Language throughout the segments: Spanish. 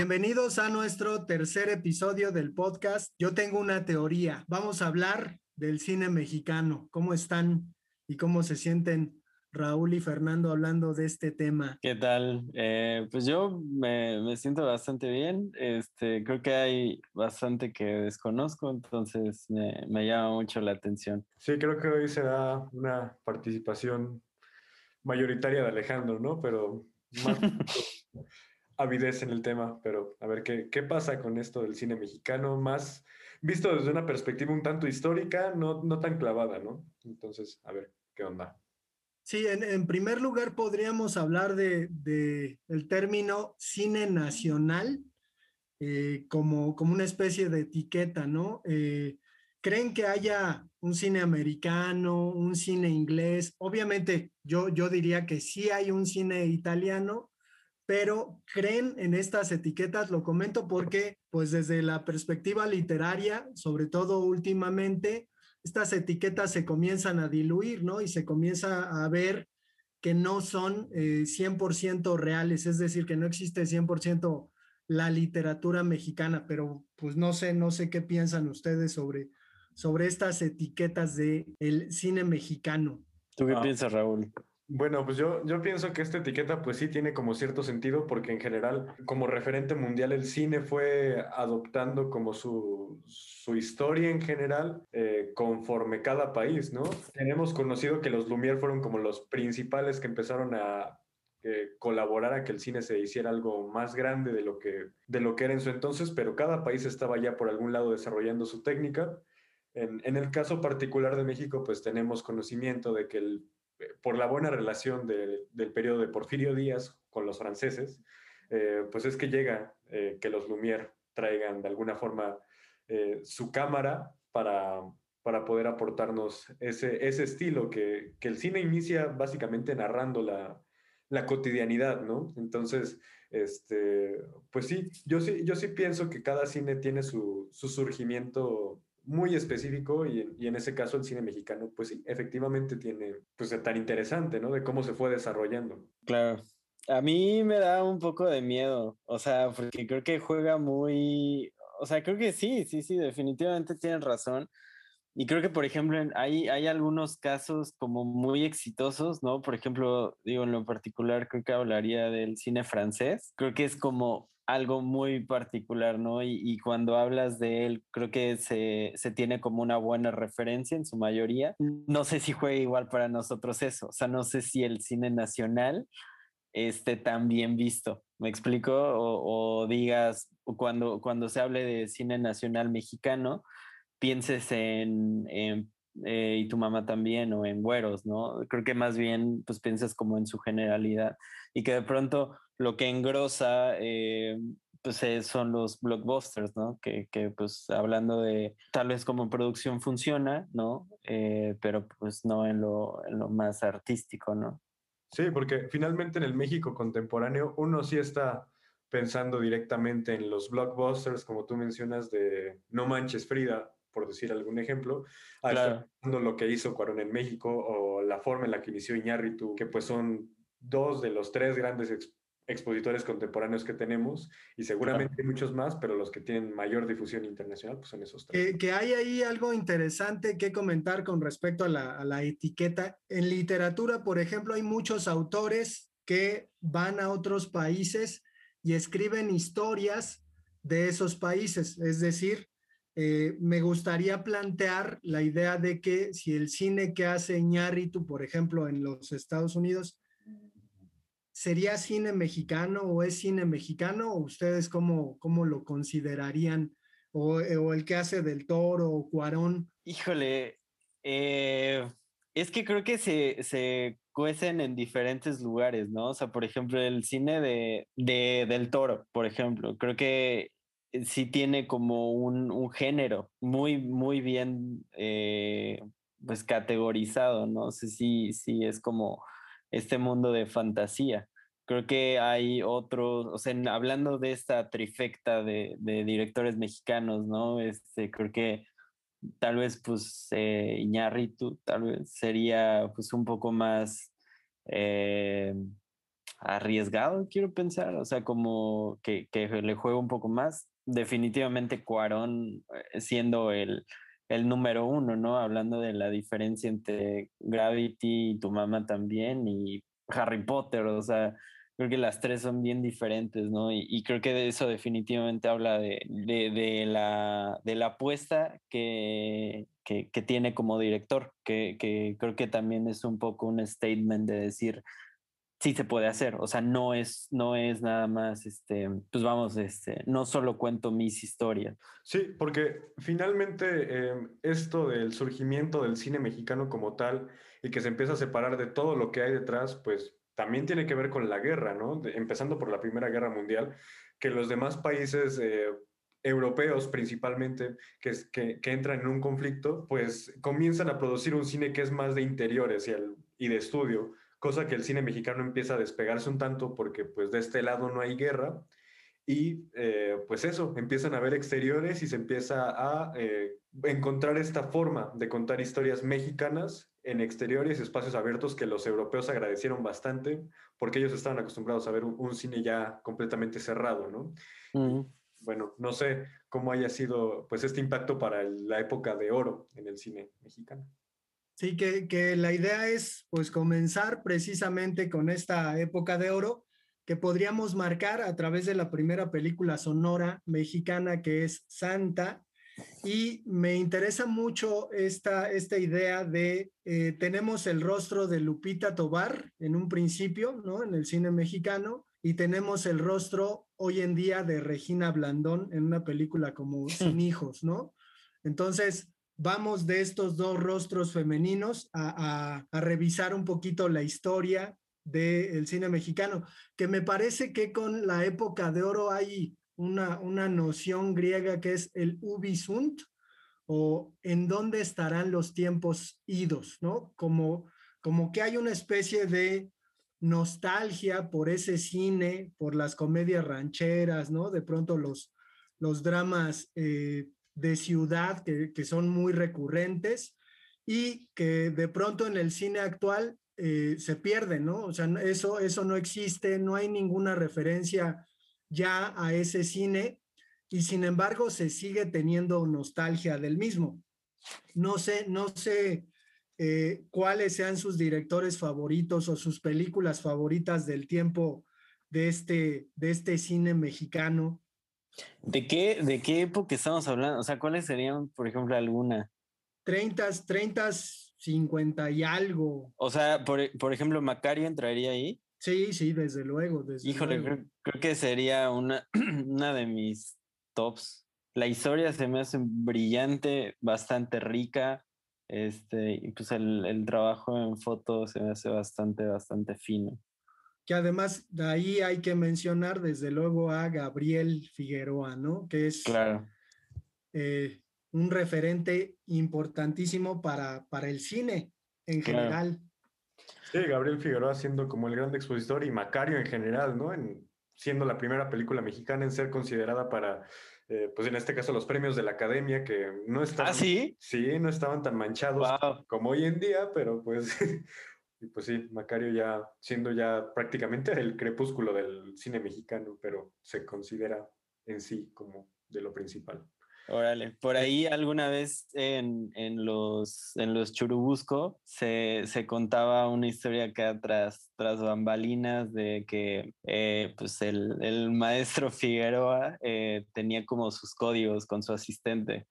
Bienvenidos a nuestro tercer episodio del podcast. Yo tengo una teoría. Vamos a hablar del cine mexicano. ¿Cómo están y cómo se sienten Raúl y Fernando hablando de este tema? ¿Qué tal? Eh, pues yo me, siento bastante bien. Este, creo que hay bastante que desconozco, entonces me, me llama mucho la atención. Sí, creo que hoy será una participación mayoritaria de Alejandro, ¿no? Pero más avidez en el tema, pero a ver ¿qué, qué pasa con esto del cine mexicano, más visto desde una perspectiva un tanto histórica, no, no tan clavada, ¿no? Entonces, a ver, ¿qué onda? Sí, en, primer lugar podríamos hablar de, de el término cine nacional eh, como, como una especie de etiqueta, ¿no? Eh, ¿Creen que haya un cine americano, un cine inglés? Obviamente yo, yo diría que sí hay un cine italiano, pero creen en estas etiquetas, lo comento porque pues desde la perspectiva literaria, sobre todo últimamente, estas etiquetas se comienzan a diluir, ¿no? Y se comienza a ver que no son 100% eh, reales, es decir, que no existe 100% la literatura mexicana, pero pues no sé, no sé qué piensan ustedes sobre, sobre estas etiquetas de el cine mexicano. ¿Tú qué ah. piensas, Raúl? Bueno, pues yo, yo pienso que esta etiqueta pues sí tiene como cierto sentido porque en general como referente mundial el cine fue adoptando como su, su historia en general eh, conforme cada país, ¿no? Tenemos conocido que los Lumière fueron como los principales que empezaron a eh, colaborar a que el cine se hiciera algo más grande de lo, que, de lo que era en su entonces, pero cada país estaba ya por algún lado desarrollando su técnica. En, en el caso particular de México, pues tenemos conocimiento de que el por la buena relación del periodo de Porfirio Díaz con los franceses, eh, pues es que llega eh, que los Lumière traigan de alguna forma eh, su cámara para, para poder aportarnos ese, ese estilo que, que, el cine inicia básicamente narrando la, la cotidianidad, ¿no? Entonces, este, pues sí, yo sí, yo sí pienso que cada cine tiene su, su surgimiento muy específico y, en ese caso el cine mexicano, pues sí, efectivamente tiene, pues tan interesante, ¿no? De cómo se fue desarrollando. Claro. A mí me da un poco de miedo, o sea, porque creo que juega muy, o sea, creo que sí, sí, sí, definitivamente tienen razón. Y creo que, por ejemplo, hay, hay algunos casos como muy exitosos, ¿no? Por ejemplo, digo, en lo particular, creo que hablaría del cine francés. Creo que es como algo muy particular, ¿no? Y, cuando hablas de él, creo que se, se, tiene como una buena referencia en su mayoría. No sé si juega igual para nosotros eso, o sea, no sé si el cine nacional esté tan bien visto, ¿me explico? O, digas, cuando, cuando se hable de cine nacional mexicano, pienses en, en eh, y tu mamá también, o en güeros, ¿no? Creo que más bien, pues piensas como en su generalidad y que de pronto lo que engrosa eh, pues eh, son los blockbusters, ¿no? Que, que, pues hablando de tal vez como producción funciona, ¿no? Eh, pero pues no en lo, en lo más artístico, ¿no? Sí, porque finalmente en el México contemporáneo uno sí está pensando directamente en los blockbusters, como tú mencionas, de No Manches Frida, por decir algún ejemplo, claro. lo que hizo Cuarón en México o la forma en la que inició Iñárritu, que pues son dos de los tres grandes expositores contemporáneos que tenemos y seguramente muchos más, pero los que tienen mayor difusión internacional pues son esos tres. que hay ahí algo interesante que comentar con respecto a la, etiqueta. En literatura, por ejemplo, hay muchos autores que van a otros países y escriben historias de esos países. Es decir, eh, me gustaría plantear la idea de que si el cine que hace Iñárritu, por ejemplo, en los Estados Unidos, ¿Sería cine mexicano o es cine mexicano? ¿O ustedes cómo, cómo lo considerarían? O, eh, el que hace del toro o Cuarón? Híjole, eh, es que creo que se, se, cuecen en diferentes lugares, ¿no? O sea, por ejemplo, el cine de, de del toro, por ejemplo, creo que sí tiene como un, género muy, muy bien eh, pues categorizado, no sé si, si es como este mundo de fantasía. Creo que hay otros, o sea, hablando de esta trifecta de, de directores mexicanos, ¿no? Este, creo que tal vez, pues, eh, Iñárritu, tal vez sería, pues, un poco más, eh, arriesgado, quiero pensar, o sea, como que, le juega un poco más. Definitivamente Cuarón eh, siendo el, el número uno, ¿no? Hablando de la diferencia entre Gravity y tu mamá también y Harry Potter, o sea, creo que las tres son bien diferentes, ¿no? Y, creo que de eso definitivamente habla de, la, apuesta que, tiene como director, que, creo que también es un poco un statement de decir, sí se puede hacer, o sea, no es, no es nada más, este, pues vamos, este, no solo cuento mis historias. Sí, porque finalmente em, esto del surgimiento del cine mexicano como tal y que se empieza a separar de todo lo que hay detrás, pues también tiene que ver con la guerra, ¿no? empezando por la Primera Guerra Mundial, que los demás países... Eh, europeos principalmente que, entran en un conflicto, pues comienzan a producir un cine que es más de interiores y de estudio, cosa que el cine mexicano empieza a despegarse un tanto porque pues de este lado no hay guerra y eh, pues eso, empiezan a ver exteriores y se empieza a eh, encontrar esta forma de contar historias mexicanas en exteriores, espacios abiertos que los europeos agradecieron bastante porque ellos estaban acostumbrados a ver un, cine ya completamente cerrado, ¿no? Bueno, no sé cómo haya sido pues este impacto para la época de oro en el cine mexicano. Sí, que, que, la idea es pues comenzar precisamente con esta época de oro que podríamos marcar a través de la primera película sonora mexicana que es Santa. Y me interesa mucho esta, esta idea de, eh, tenemos el rostro de Lupita Tobar en un principio, ¿no? En el cine mexicano, y tenemos el rostro hoy en día de Regina Blandón en una película como Sin Hijos, ¿no? Entonces, vamos de estos dos rostros femeninos a, revisar un poquito la historia del cine mexicano, que me parece que con la época de oro hay una, una noción griega que es el ubisunt, o en dónde estarán los tiempos idos, ¿no? Como, como que hay una especie de nostalgia por ese cine, por las comedias rancheras, ¿no? De pronto los, los dramas eh, de ciudad que, son muy recurrentes y que de pronto en el cine actual eh, se pierden, ¿no? O sea, eso, eso no existe, no hay ninguna referencia ya a ese cine y sin embargo se sigue teniendo nostalgia del mismo. No sé, no sé eh, cuáles sean sus directores favoritos o sus películas favoritas del tiempo de este, de este cine mexicano. ¿De qué, ¿De qué época estamos hablando? O sea, ¿cuáles serían, por ejemplo, alguna? 30, 30, 50 y algo. O sea, por, por ejemplo, Macario entraría ahí. Sí, sí, desde luego. Desde Híjole, Creo, que sería una, una de mis tops. La historia se me hace brillante, bastante rica. Este, y pues el, el trabajo en foto se me hace bastante, bastante fino que además de ahí hay que mencionar desde luego a Gabriel Figueroa, ¿no? Que es claro. Eh, un referente importantísimo para, para el cine en general. Sí, Gabriel Figueroa siendo como el gran expositor y Macario en general, ¿no? En, siendo la primera película mexicana en ser considerada para, eh, pues en este caso, los premios de la academia, que no estaban... ¿Ah, sí? Sí, no estaban tan manchados como hoy en día, pero pues Y pues sí, Macario ya siendo ya prácticamente el crepúsculo del cine mexicano, pero se considera en sí como de lo principal. Órale, por ahí alguna vez en, en los, en los Churubusco se, se, contaba una historia acá tras, tras bambalinas de que eh, pues el, el, maestro Figueroa eh, tenía como sus códigos con su asistente.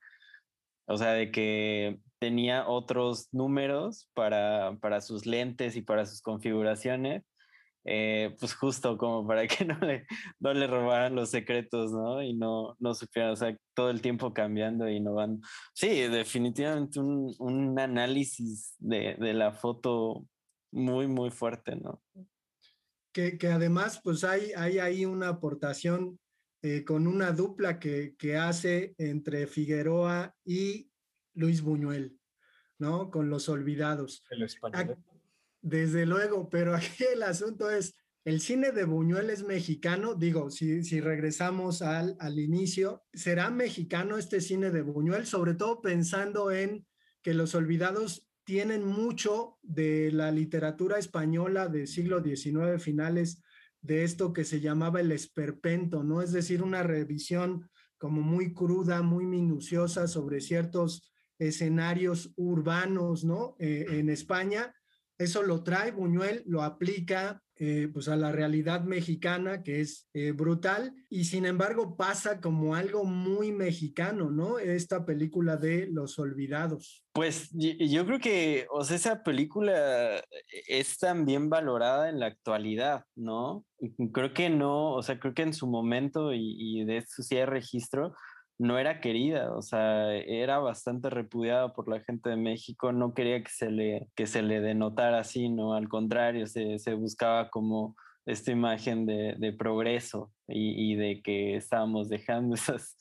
O sea, de que tenía otros números para, para sus lentes y para sus configuraciones, eh, pues justo como para que no le, no le robaran los secretos, ¿no? Y no, no supieran, o sea, todo el tiempo cambiando e innovando. Sí, definitivamente un, un análisis de, de, la foto muy, muy fuerte, ¿no? Que, que además, pues hay, hay ahí una aportación eh, con una dupla que, que hace entre Figueroa y Luis Buñuel, ¿no? Con los olvidados. El español. Desde luego, pero aquí el asunto es, el cine de Buñuel es mexicano, digo, si, si regresamos al, al inicio, ¿será mexicano este cine de Buñuel? Sobre todo pensando en que los olvidados tienen mucho de la literatura española del siglo XIX, finales de esto que se llamaba el esperpento, ¿no? Es decir, una revisión como muy cruda, muy minuciosa sobre ciertos escenarios urbanos, ¿no? Eh, en España. Eso lo trae Buñuel, lo aplica eh, pues a la realidad mexicana que es eh, brutal y sin embargo pasa como algo muy mexicano, ¿no? Esta película de Los Olvidados. Pues yo creo que, o sea, esa película es tan bien valorada en la actualidad, ¿no? Creo que no, o sea, creo que en su momento y, y de esto sí hay registro, no era querida, o sea, era bastante repudiada por la gente de México, no quería que se le, que se le denotara así, ¿no? Al contrario, se, se buscaba como esta imagen de, de progreso y, y, de que estábamos dejando esas,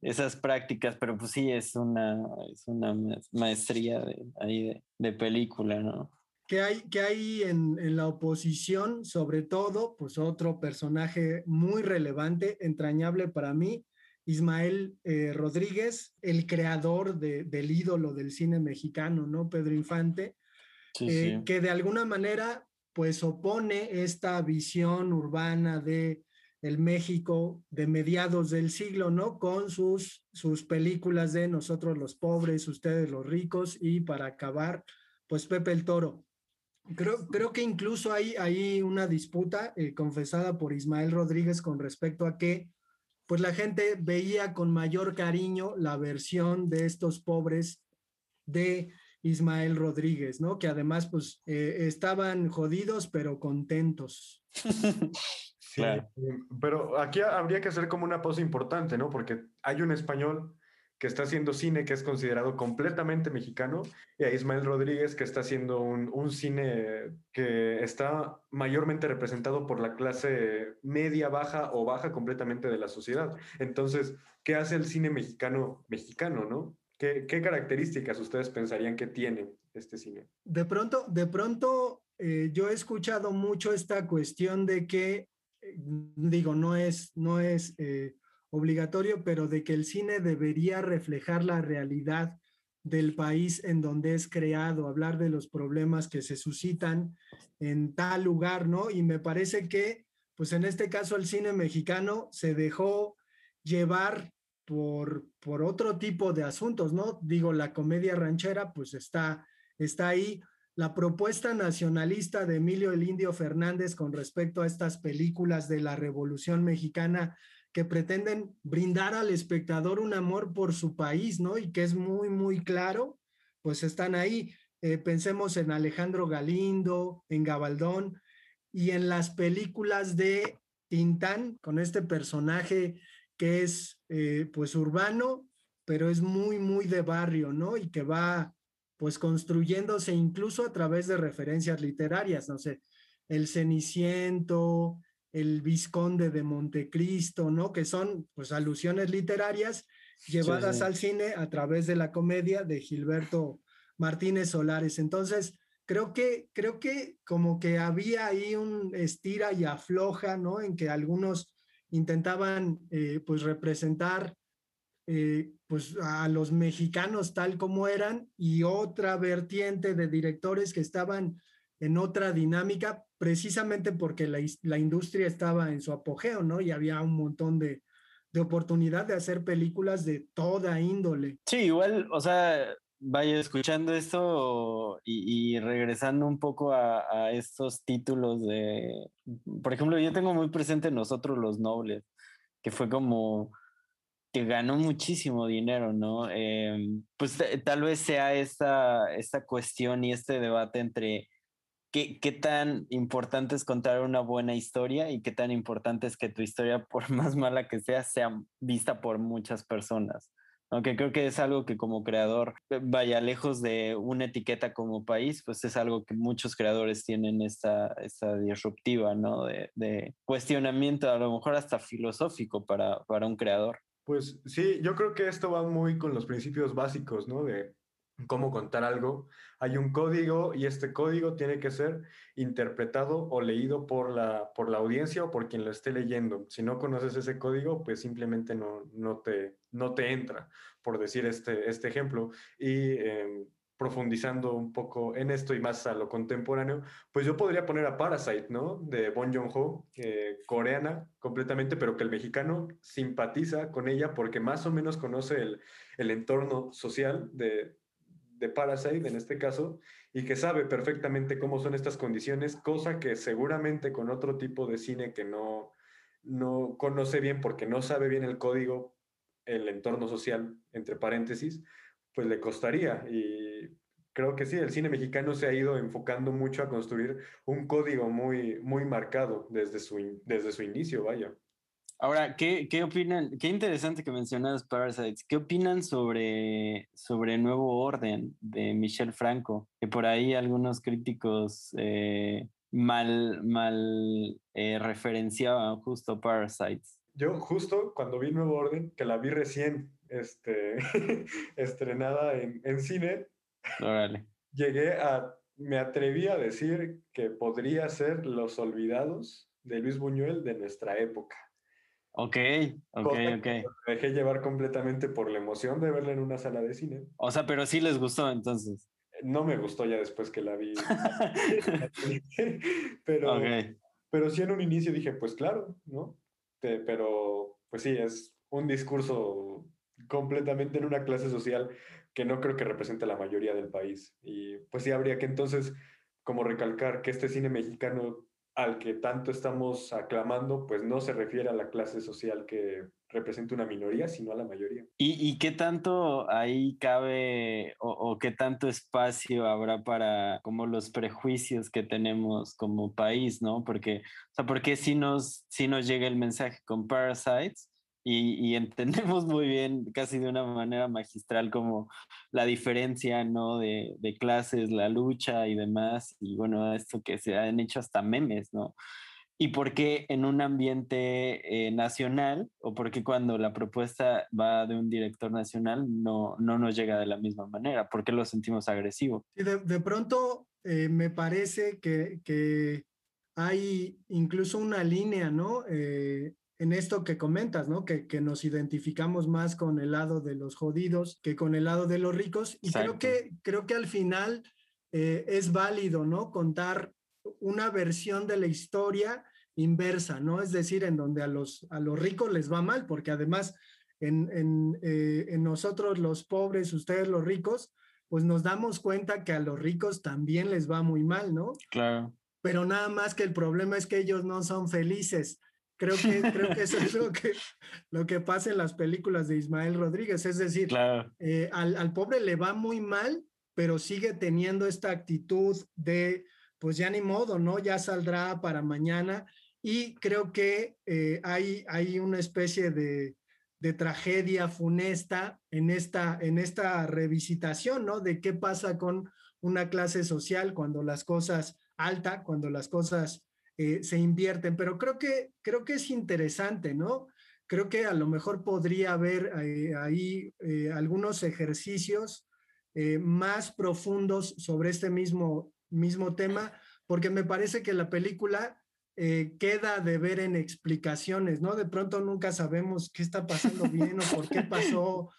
esas prácticas, pero pues sí, es una, es una maestría de, ahí de, de película, ¿no? que hay, que hay en, en, la oposición, sobre todo, pues otro personaje muy relevante, entrañable para mí, Ismael eh, Rodríguez, el creador de, del ídolo del cine mexicano, ¿no? Pedro Infante, sí, eh, sí. que de alguna manera pues opone esta visión urbana de el México de mediados del siglo, ¿no? Con sus, sus películas de Nosotros los pobres, ustedes los ricos y para acabar, pues Pepe el Toro. Creo, creo que incluso hay, hay una disputa eh, confesada por Ismael Rodríguez con respecto a que pues la gente veía con mayor cariño la versión de estos pobres de Ismael Rodríguez, ¿no? Que además, pues, eh, estaban jodidos, pero contentos. Sí, claro. pero aquí habría que hacer como una pausa importante, ¿no? Porque hay un español que está haciendo cine que es considerado completamente mexicano, y a Ismael Rodríguez que está haciendo un, un, cine que está mayormente representado por la clase media, baja o baja completamente de la sociedad. Entonces, ¿qué hace el cine mexicano mexicano, no? ¿Qué, qué características ustedes pensarían que tiene este cine? De pronto, de pronto, eh, yo he escuchado mucho esta cuestión de que, eh, digo, no es, no es... Eh, obligatorio, pero de que el cine debería reflejar la realidad del país en donde es creado, hablar de los problemas que se suscitan en tal lugar, ¿no? Y me parece que, pues en este caso, el cine mexicano se dejó llevar por, por otro tipo de asuntos, ¿no? Digo, la comedia ranchera, pues está, está ahí. La propuesta nacionalista de Emilio el Indio Fernández con respecto a estas películas de la Revolución Mexicana, que pretenden brindar al espectador un amor por su país, ¿no? Y que es muy, muy claro, pues están ahí. Eh, pensemos en Alejandro Galindo, en Gabaldón y en las películas de Tintán, con este personaje que es eh, pues urbano, pero es muy, muy de barrio, ¿no? Y que va pues construyéndose incluso a través de referencias literarias, no sé, el Ceniciento, el Visconde de Montecristo, ¿no? Que son pues alusiones literarias llevadas sí, sí. al cine a través de la comedia de Gilberto Martínez Solares. Entonces, creo que, creo que como que había ahí un estira y afloja, ¿no? En que algunos intentaban eh, pues representar eh, pues a los mexicanos tal como eran y otra vertiente de directores que estaban en otra dinámica, precisamente porque la, la, industria estaba en su apogeo, ¿no? Y había un montón de, de, oportunidad de hacer películas de toda índole. Sí, igual, o sea, vaya escuchando esto y, y regresando un poco a, a, estos títulos de, por ejemplo, yo tengo muy presente Nosotros los Nobles, que fue como que ganó muchísimo dinero, ¿no? Eh, pues tal vez sea esta, esta cuestión y este debate entre ¿Qué, ¿qué, tan importante es contar una buena historia y qué tan importante es que tu historia, por más mala que sea, sea vista por muchas personas. Aunque creo que es algo que como creador, vaya lejos de una etiqueta como país, pues es algo que muchos creadores tienen esta, esta disruptiva, ¿no? De, de cuestionamiento, a lo mejor hasta filosófico para, para un creador. Pues sí, yo creo que esto va muy con los principios básicos, ¿no? De cómo contar algo. Hay un código y este código tiene que ser interpretado o leído por la, por la audiencia o por quien lo esté leyendo. Si no conoces ese código, pues simplemente no, no, te, no te entra, por decir este, este ejemplo. Y eh, profundizando un poco en esto y más a lo contemporáneo, pues yo podría poner a Parasite, ¿no? De Bon Joon-ho, coreana completamente, pero que el mexicano simpatiza con ella porque más o menos conoce el, el entorno social de, de Parasite en este caso y que sabe perfectamente cómo son estas condiciones, cosa que seguramente con otro tipo de cine que no, no conoce bien porque no sabe bien el código, el entorno social, entre paréntesis, pues le costaría. Y creo que sí, el cine mexicano se ha ido enfocando mucho a construir un código muy, muy marcado desde su, desde su inicio, vaya. Ahora, ¿qué, ¿qué, opinan? Qué interesante que mencionas Parasites. ¿Qué opinan sobre, sobre Nuevo Orden de Michel Franco? Que por ahí algunos críticos eh, mal, mal eh, referenciaban justo Parasites. Yo justo cuando vi Nuevo Orden, que la vi recién este, estrenada en, en cine, llegué a, me atreví a decir que podría ser Los Olvidados de Luis Buñuel de nuestra época. Ok, ok, ok. Me dejé llevar completamente por la emoción de verla en una sala de cine. O sea, pero sí les gustó entonces. No me gustó ya después que la vi. pero, pero sí en un inicio dije, pues claro, ¿no? Pero pues sí, es un discurso completamente en una clase social que no creo que represente a la mayoría del país. Y pues sí, habría que entonces como recalcar que este cine mexicano al que tanto estamos aclamando, pues no se refiere a la clase social que representa una minoría, sino a la mayoría. ¿Y, qué tanto ahí cabe o, qué tanto espacio habrá para como los prejuicios que tenemos como país, ¿no? Porque, o sea, porque si nos, si nos llega el mensaje con Parasites, y, entendemos muy bien, casi de una manera magistral, como la diferencia, ¿no? De, de, clases, la lucha y demás, y bueno, esto que se han hecho hasta memes, ¿no? Y por qué en un ambiente eh, nacional, o por qué cuando la propuesta va de un director nacional no, no nos llega de la misma manera, por qué lo sentimos agresivo. Y de, de pronto eh, me parece que, que, hay incluso una línea, ¿no? Eh, en esto que comentas, ¿no? Que, que, nos identificamos más con el lado de los jodidos que con el lado de los ricos. Y creo que, creo que al final eh, es válido, ¿no? Contar una versión de la historia inversa, ¿no? Es decir, en donde a los, a los ricos les va mal, porque además en, en, eh, en nosotros los pobres, ustedes los ricos, pues nos damos cuenta que a los ricos también les va muy mal, ¿no? Claro. Pero nada más que el problema es que ellos no son felices Creo que, creo que eso es lo que, lo que pasa en las películas de Ismael Rodríguez. Es decir, eh, al, al, pobre le va muy mal, pero sigue teniendo esta actitud de, pues ya ni modo, ¿no? Ya saldrá para mañana. Y creo que eh, hay, hay una especie de, de, tragedia funesta en esta, en esta revisitación, ¿no? De qué pasa con una clase social cuando las cosas alta, cuando las cosas eh, se invierten, pero creo que, creo que es interesante, ¿no? Creo que a lo mejor podría haber eh, ahí eh, algunos ejercicios más profundos sobre este mismo, mismo tema, porque me parece que la película queda de ver en explicaciones, ¿no? De pronto nunca sabemos qué está pasando bien o por qué pasó,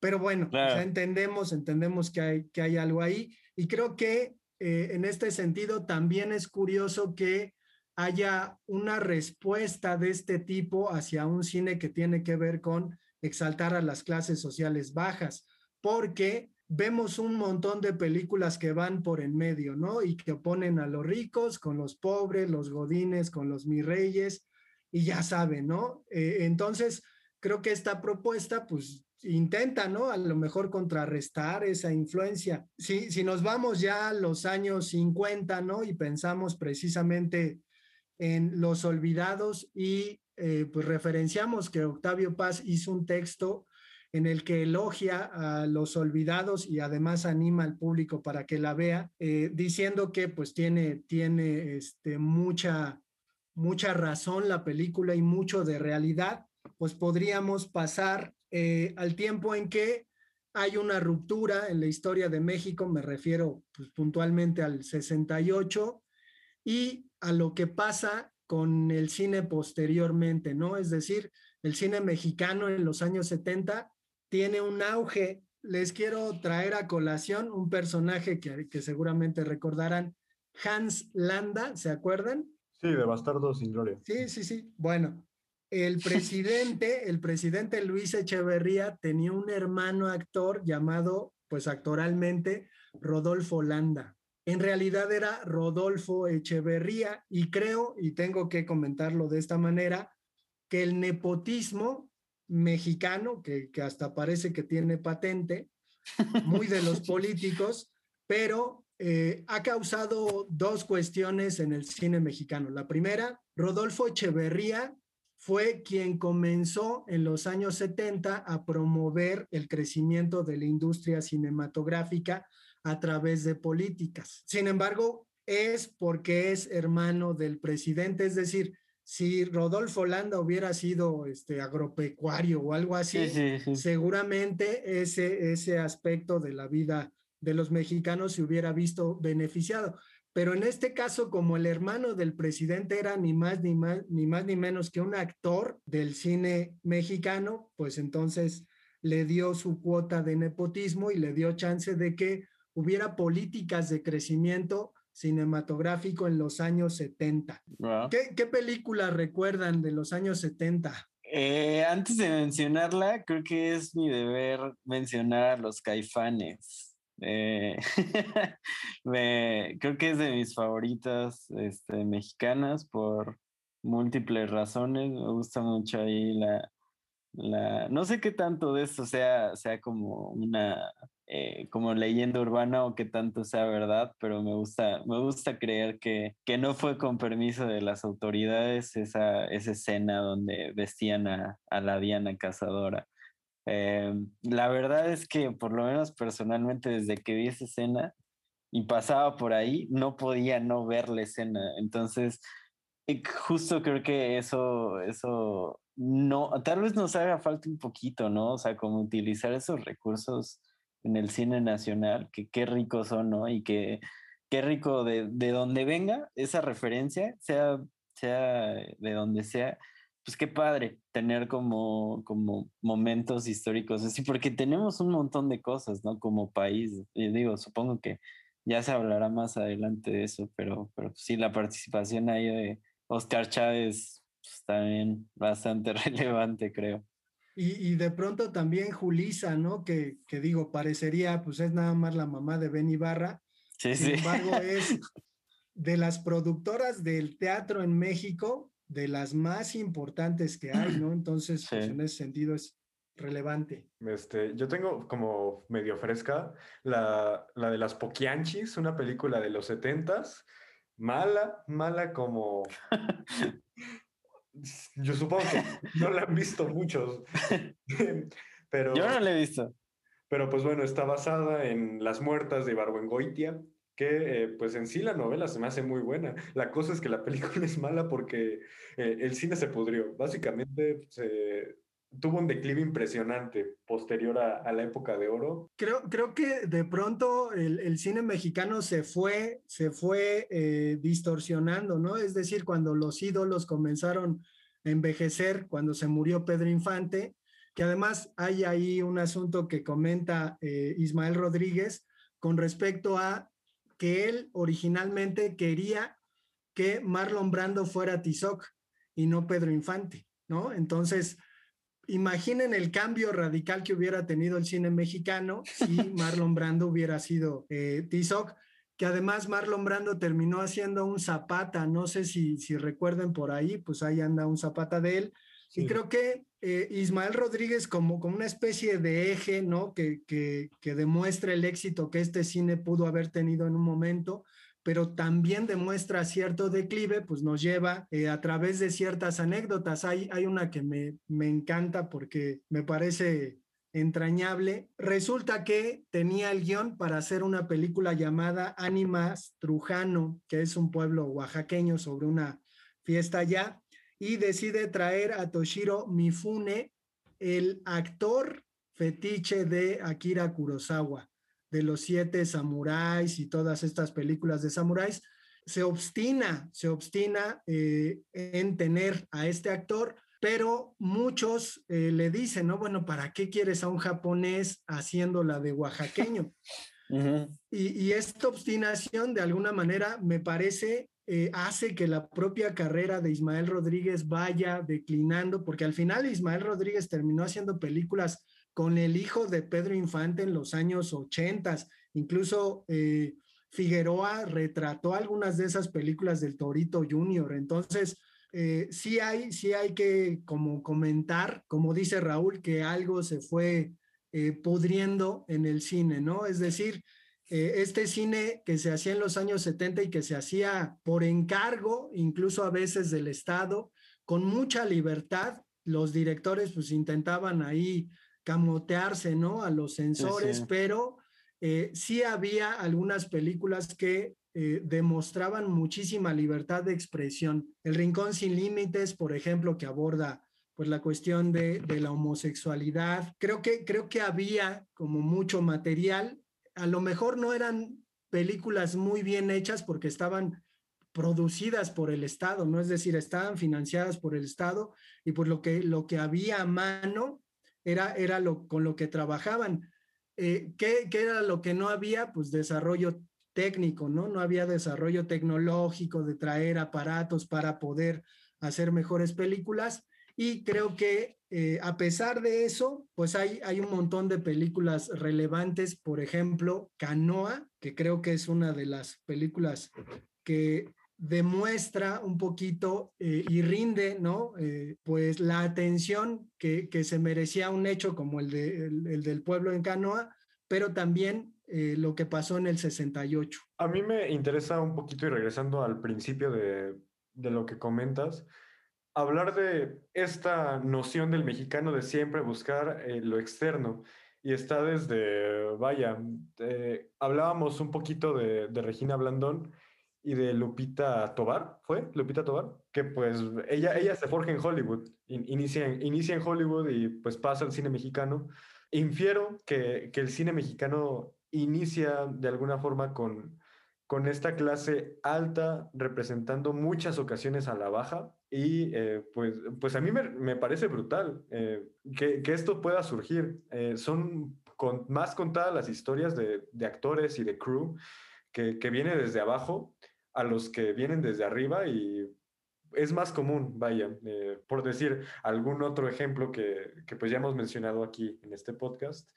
pero bueno, entendemos, entendemos que hay, que hay algo ahí. Y creo que en este sentido también es curioso que haya una respuesta de este tipo hacia un cine que tiene que ver con exaltar a las clases sociales bajas, porque vemos un montón de películas que van por en medio, ¿no? Y que oponen a los ricos con los pobres, los godines con los mirreyes, y ya saben, ¿no? Eh, entonces, creo que esta propuesta, pues, intenta, ¿no? A lo mejor contrarrestar esa influencia. Si, si nos vamos ya a los años 50, ¿no? Y pensamos precisamente en Los Olvidados y eh, pues referenciamos que Octavio Paz hizo un texto en el que elogia a los olvidados y además anima al público para que la vea, eh, diciendo que pues tiene, tiene este, mucha, mucha razón la película y mucho de realidad, pues podríamos pasar eh, al tiempo en que hay una ruptura en la historia de México, me refiero pues, puntualmente al 68, y a lo que pasa con el cine posteriormente, ¿no? Es decir, el cine mexicano en los años 70 tiene un auge les quiero traer a colación un personaje que, que seguramente recordarán, Hans Landa, ¿se acuerdan? Sí, de Bastardo sin Gloria. Sí, sí, sí. Bueno, el presidente, el presidente Luis Echeverría tenía un hermano actor llamado, pues actoralmente, Rodolfo Landa. En realidad era Rodolfo Echeverría y creo, y tengo que comentarlo de esta manera, que el nepotismo mexicano, que, que hasta parece que tiene patente, muy de los políticos, pero eh, ha causado dos cuestiones en el cine mexicano. La primera, Rodolfo Echeverría fue quien comenzó en los años 70 a promover el crecimiento de la industria cinematográfica a través de políticas. Sin embargo, es porque es hermano del presidente, es decir, si Rodolfo Landa hubiera sido este agropecuario o algo así, seguramente ese, ese aspecto de la vida de los mexicanos se hubiera visto beneficiado. Pero en este caso, como el hermano del presidente era ni más ni más ni más ni menos que un actor del cine mexicano, pues entonces le dio su cuota de nepotismo y le dio chance de que hubiera políticas de crecimiento cinematográfico en los años 70. ¿Qué, ¿Qué, película recuerdan de los años 70? Eh, antes de mencionarla, creo que es mi deber mencionar a los caifanes. Eh, me, creo que es de mis favoritas este, mexicanas por múltiples razones. Me gusta mucho ahí la, la no sé qué tanto de esto sea, sea como una eh, como leyenda urbana o qué tanto sea verdad, pero me gusta, me gusta creer que, que no fue con permiso de las autoridades esa, esa escena donde vestían a, a la Diana cazadora. Eh, la verdad es que por lo menos personalmente desde que vi esa escena y pasaba por ahí, no podía no ver la escena. Entonces, justo creo que eso, eso no, tal vez nos haga falta un poquito, ¿no? O sea, como utilizar esos recursos en el cine nacional, que qué ricos son, ¿no? Y que qué rico de, de donde venga esa referencia, sea, sea de donde sea, pues qué padre tener como, como momentos históricos así, porque tenemos un montón de cosas, ¿no? Como país. Digo, supongo que ya se hablará más adelante de eso, pero, pero sí, la participación ahí de Oscar Chávez pues, también bastante relevante, creo. Y, y, de pronto también Julisa, ¿no? Que, que, digo, parecería, pues es nada más la mamá de Ben Ibarra. Sí, Sin sí. embargo, es de las productoras del teatro en México, de las más importantes que hay, ¿no? Entonces, sí. pues en ese sentido es relevante. Este, yo tengo como medio fresca la, la de las Poquianchis, una película de los setentas, mala, mala como... yo supongo que no la han visto muchos, pero... Yo no la he visto. Pero pues bueno, está basada en Las Muertas de Barbengoitia, que eh, pues en sí la novela se me hace muy buena. La cosa es que la película es mala porque eh, el cine se pudrió. Básicamente se tuvo un declive impresionante posterior a, a, la época de oro. Creo, creo que de pronto el, el cine mexicano se fue, se fue eh, distorsionando, ¿no? Es decir, cuando los ídolos comenzaron envejecer, cuando se murió Pedro Infante, que además hay ahí un asunto que comenta eh, Ismael Rodríguez con respecto a que él originalmente quería que Marlon Brando fuera Tizoc y no Pedro Infante, ¿no? Entonces, imaginen el cambio radical que hubiera tenido el cine mexicano si Marlon Brando hubiera sido eh, Tizoc, que además Marlon Brando terminó haciendo un zapata, no sé si, si recuerden por ahí, pues ahí anda un zapata de él. Sí. Y creo que eh, Ismael Rodríguez como, como una especie de eje, ¿no? Que, que, que demuestra el éxito que este cine pudo haber tenido en un momento, pero también demuestra cierto declive, pues nos lleva eh, a través de ciertas anécdotas. Hay, hay una que me, me encanta porque me parece entrañable. Resulta que tenía el guion para hacer una película llamada Ánimas Trujano, que es un pueblo oaxaqueño sobre una fiesta allá, y decide traer a Toshiro Mifune, el actor fetiche de Akira Kurosawa de los siete samuráis y todas estas películas de samuráis, se obstina, se obstina eh, en tener a este actor pero muchos eh, le dicen, ¿no? Bueno, ¿para qué quieres a un japonés haciendo la de oaxaqueño? y, esta obstinación, de alguna manera, me parece, eh, hace que la propia carrera de Ismael Rodríguez vaya declinando, porque al final Ismael Rodríguez terminó haciendo películas con el hijo de Pedro Infante en los años 80, incluso eh, Figueroa retrató algunas de esas películas del Torito Junior, entonces... Eh, sí hay, sí hay que como comentar, como dice Raúl, que algo se fue eh, pudriendo en el cine, ¿no? Es decir, eh, este cine que se hacía en los años 70 y que se hacía por encargo, incluso a veces del Estado, con mucha libertad, los directores pues intentaban ahí camotearse, ¿no? A los censores, pero eh, sí había algunas películas que demostraban muchísima libertad de expresión. El Rincón sin Límites, por ejemplo, que aborda pues la cuestión de, la homosexualidad. Creo que, creo que había como mucho material. A lo mejor no eran películas muy bien hechas porque estaban producidas por el Estado, ¿no? Es decir, estaban financiadas por el Estado y pues lo que, lo que había a mano era, era lo, con lo que trabajaban. Eh, ¿qué, ¿Qué era lo que no había? Pues desarrollo técnico, ¿no? No había desarrollo tecnológico de traer aparatos para poder hacer mejores películas y creo que eh, a pesar de eso, pues hay, hay un montón de películas relevantes, por ejemplo, Canoa, que creo que es una de las películas que demuestra un poquito eh, y rinde, ¿no? Eh, pues la atención que, que, se merecía un hecho como el, de, el, del pueblo en Canoa, pero también lo que pasó en el 68. A mí me interesa un poquito y regresando al principio de, de lo que comentas, hablar de esta noción del mexicano de siempre buscar eh, lo externo. Y está desde, vaya, eh, hablábamos un poquito de, Regina Blandón y de Lupita Tobar, ¿fue? Lupita Tobar, que pues ella, ella se forja en Hollywood, inicia, inicia en Hollywood y pues pasa al cine mexicano. Infiero que, que el cine mexicano inicia de alguna forma con, con esta clase alta representando muchas ocasiones a la baja y eh, pues, pues a mí me, parece brutal eh, que, esto pueda surgir. Eh, son con, más contadas las historias de, actores y de crew que, que viene desde abajo a los que vienen desde arriba y es más común, vaya, por decir algún otro ejemplo que, que, pues ya hemos mencionado aquí en este podcast.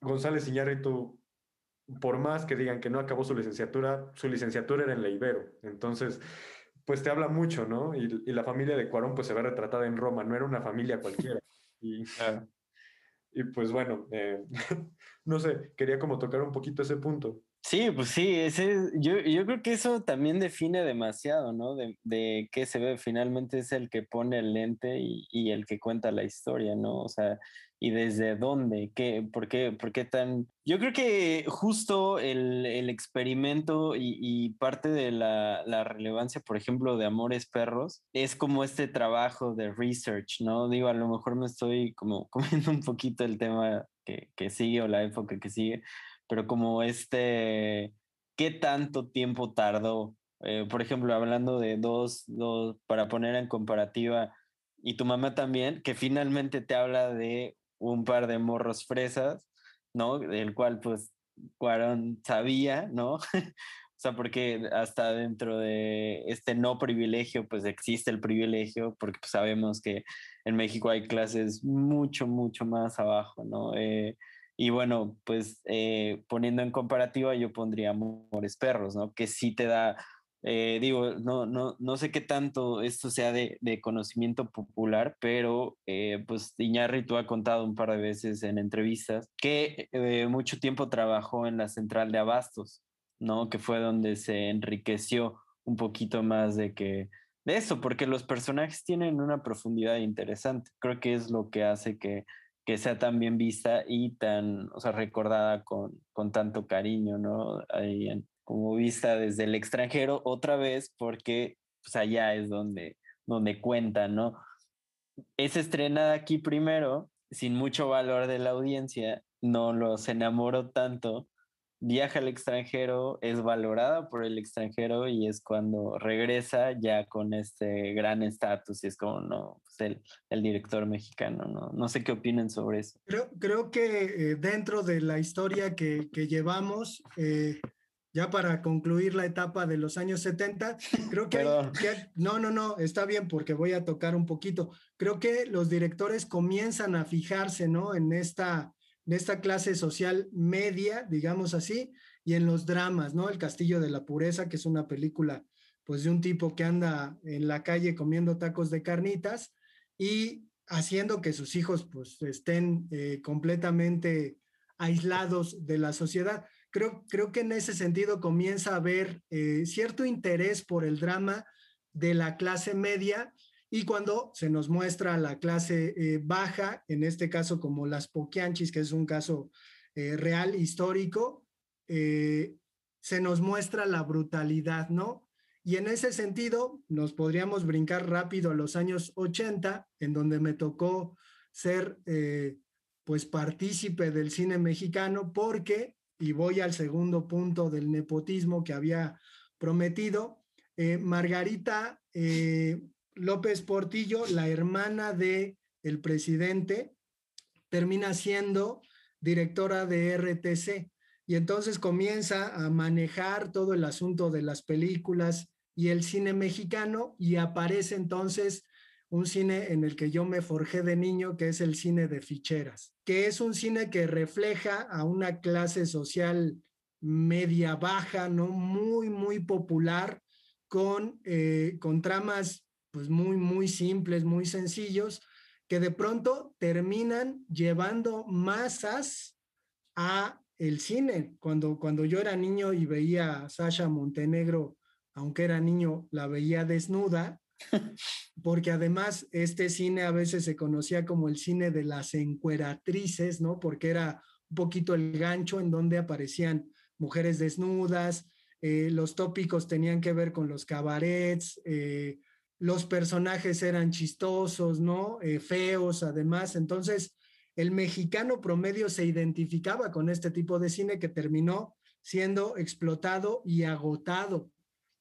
González Iñárritu por más que digan que no acabó su licenciatura, su licenciatura era en la Ibero. Entonces, pues te habla mucho, ¿no? Y, la familia de Cuarón pues se ve retratada en Roma, no era una familia cualquiera. Y, y pues bueno, eh, no sé, quería como tocar un poquito ese punto. Sí, pues sí, ese, yo, yo creo que eso también define demasiado, ¿no? De, de qué se ve, finalmente es el que pone el lente y, y, el que cuenta la historia, ¿no? O sea, y desde dónde, qué, por qué, por qué tan... Yo creo que justo el, el experimento y, y, parte de la, la, relevancia, por ejemplo, de Amores Perros, es como este trabajo de research, ¿no? Digo, a lo mejor me estoy como comiendo un poquito el tema que, que sigue o la época que sigue pero como este, ¿qué tanto tiempo tardó? Eh, por ejemplo, hablando de dos, dos, para poner en comparativa, y tu mamá también, que finalmente te habla de un par de morros fresas, ¿no? Del cual pues Cuarón sabía, ¿no? o sea, porque hasta dentro de este no privilegio, pues existe el privilegio, porque pues, sabemos que en México hay clases mucho, mucho más abajo, ¿no? Eh, y bueno, pues eh, poniendo en comparativa, yo pondría Amores Perros, ¿no? Que sí te da, eh, digo, no, no, no sé qué tanto esto sea de, de conocimiento popular, pero eh, pues tú ha contado un par de veces en entrevistas que eh, mucho tiempo trabajó en la central de abastos, ¿no? Que fue donde se enriqueció un poquito más de que de eso, porque los personajes tienen una profundidad interesante. Creo que es lo que hace que que sea tan bien vista y tan, o sea, recordada con, con tanto cariño, ¿no? Como vista desde el extranjero otra vez, porque pues allá es donde, donde cuenta, ¿no? Es estrenada aquí primero, sin mucho valor de la audiencia, no los enamoró tanto, viaja al extranjero, es valorada por el extranjero y es cuando regresa ya con este gran estatus y es como, no, pues el, el, director mexicano, ¿no? No sé qué opinen sobre eso. Creo, creo que eh, dentro de la historia que, que llevamos, eh, ya para concluir la etapa de los años 70, creo que, que, no, no, no, está bien porque voy a tocar un poquito. Creo que los directores comienzan a fijarse, ¿no? En esta de esta clase social media, digamos así, y en los dramas, ¿no? El Castillo de la Pureza, que es una película, pues, de un tipo que anda en la calle comiendo tacos de carnitas y haciendo que sus hijos, pues, estén eh, completamente aislados de la sociedad. Creo, creo que en ese sentido comienza a haber eh, cierto interés por el drama de la clase media y cuando se nos muestra la clase eh, baja, en este caso como las Poquianchis, que es un caso eh, real, histórico, eh, se nos muestra la brutalidad, ¿no? Y en ese sentido, nos podríamos brincar rápido a los años 80, en donde me tocó ser, pues, partícipe del cine mexicano, porque, y voy al segundo punto del nepotismo que había prometido, Margarita López Portillo, la hermana de el presidente, termina siendo directora de RTC y entonces comienza a manejar todo el asunto de las películas y el cine mexicano y aparece entonces un cine en el que yo me forjé de niño, que es el cine de ficheras, que es un cine que refleja a una clase social media baja, ¿no? Muy, muy popular, con, eh, con tramas pues muy, muy simples, muy sencillos, que de pronto terminan llevando masas a el cine. Cuando, cuando yo era niño y veía a Sasha Montenegro, aunque era niño, la veía desnuda, porque además este cine a veces se conocía como el cine de las encueratrices, ¿no? Porque era un poquito el gancho en donde aparecían mujeres desnudas, eh, los tópicos tenían que ver con los cabarets, eh, los personajes eran chistosos, ¿no? Eh, feos, además. Entonces, el mexicano promedio se identificaba con este tipo de cine que terminó siendo explotado y agotado.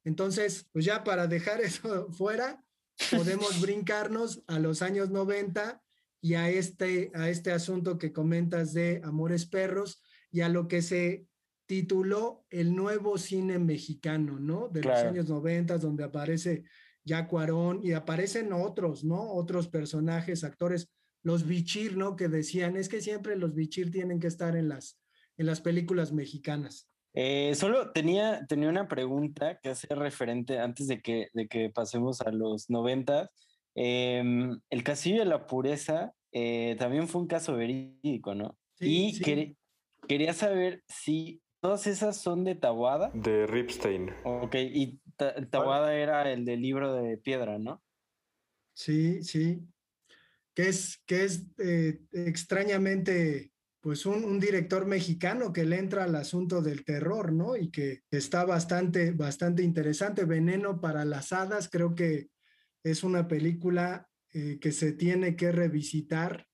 Entonces, pues ya para dejar eso fuera, podemos brincarnos a los años 90 y a este, a este asunto que comentas de Amores Perros y a lo que se tituló el nuevo cine mexicano, ¿no? De los años 90, donde aparece ya Cuarón, y aparecen otros, ¿no? Otros personajes, actores, los bichir, ¿no? Que decían, es que siempre los bichir tienen que estar en las, en las películas mexicanas. Eh, solo tenía, tenía una pregunta que hacer referente antes de que, de que pasemos a los noventas. Em, el Castillo de la Pureza eh, también fue un caso verídico, ¿no? y quería saber si todas esas son de Tabuada. De Ripstein. Ok, y Tawada era el del libro de piedra, ¿no? Sí, sí. Que es, que es eh, extrañamente, pues un, un, director mexicano que le entra al asunto del terror, ¿no? Y que está bastante, bastante interesante. Veneno para las hadas, creo que es una película eh, que se tiene que revisitar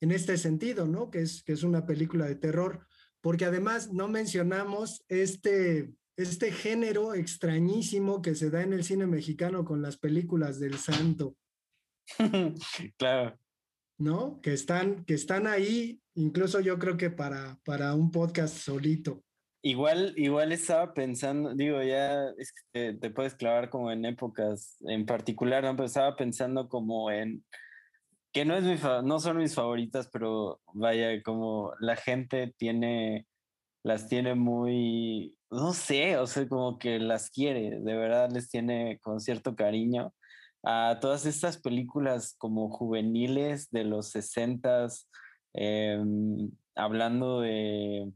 en este sentido, ¿no? Que es, que es una película de terror, porque además no mencionamos este, este género extrañísimo que se da en el cine mexicano con las películas del santo. claro. ¿No? Que están, que están ahí, incluso yo creo que para, para un podcast solito. Igual, igual estaba pensando, digo, ya es que te, puedes clavar como en épocas en particular, ¿no? Pero estaba pensando como en, que no, es mi, no son mis favoritas, pero vaya, como la gente tiene, las tiene muy, no sé, o sea, como que las quiere, de verdad les tiene con cierto cariño a todas estas películas como juveniles de los sesentas, em, hablando de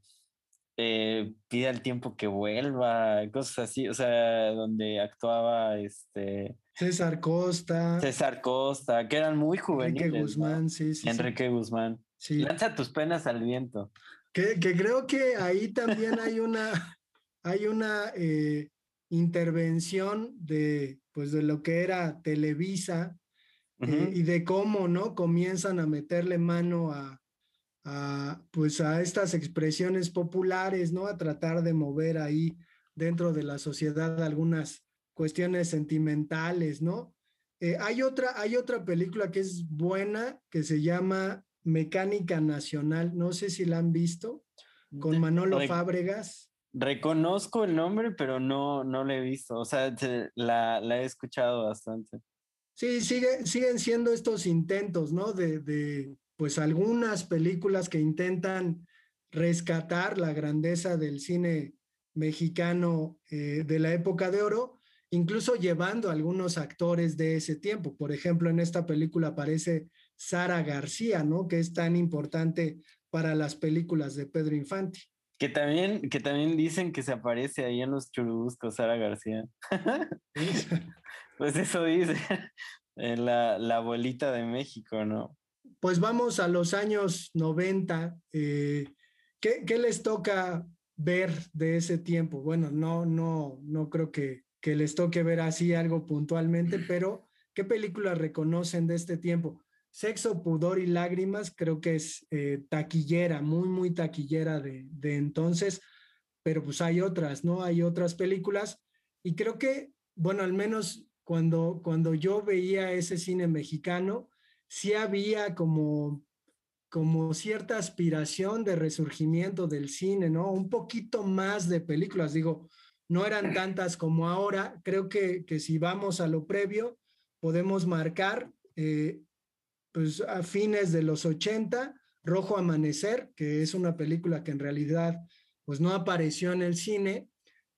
eh, Pide al tiempo que vuelva, cosas así, o sea, donde actuaba este... César Costa. César Costa, que eran muy juveniles. Enrique Guzmán, sí, sí. Enrique Guzmán. Sí. Lanza tus penas al viento. Que, que creo que ahí también hay una, hay una eh, intervención de, pues, de lo que era Televisa eh, y de cómo, ¿no? Comienzan a meterle mano a, a, pues a estas expresiones populares, ¿no? A tratar de mover ahí dentro de la sociedad algunas cuestiones sentimentales, ¿no? Eh, hay, otra, hay otra película que es buena que se llama Mecánica Nacional, no sé si la han visto, con Manolo Fábregas. Reconozco el nombre, pero no, no la he visto, o sea, la, la he escuchado bastante. Sí, sigue, siguen siendo estos intentos, ¿no? De, de, pues algunas películas que intentan rescatar la grandeza del cine mexicano eh, de la época de oro, incluso llevando a algunos actores de ese tiempo. Por ejemplo, en esta película aparece Sara García, ¿no? Que es tan importante para las películas de Pedro Infante. Que también, que también dicen que se aparece ahí en los churubuscos Sara García. pues eso dice la, la abuelita de México, ¿no? Pues vamos a los años 90. Eh, ¿qué, ¿qué, les toca ver de ese tiempo? Bueno, no, no, no creo que, que les toque ver así algo puntualmente, pero ¿qué películas reconocen de este tiempo? Sexo, Pudor y Lágrimas creo que es eh, taquillera, muy, muy taquillera de, de, entonces, pero pues hay otras, ¿no? Hay otras películas y creo que, bueno, al menos cuando, cuando yo veía ese cine mexicano, sí había como, como cierta aspiración de resurgimiento del cine, ¿no? Un poquito más de películas, digo, no eran tantas como ahora, creo que, que si vamos a lo previo, podemos marcar eh, pues a fines de los 80, Rojo Amanecer, que es una película que en realidad pues no apareció en el cine,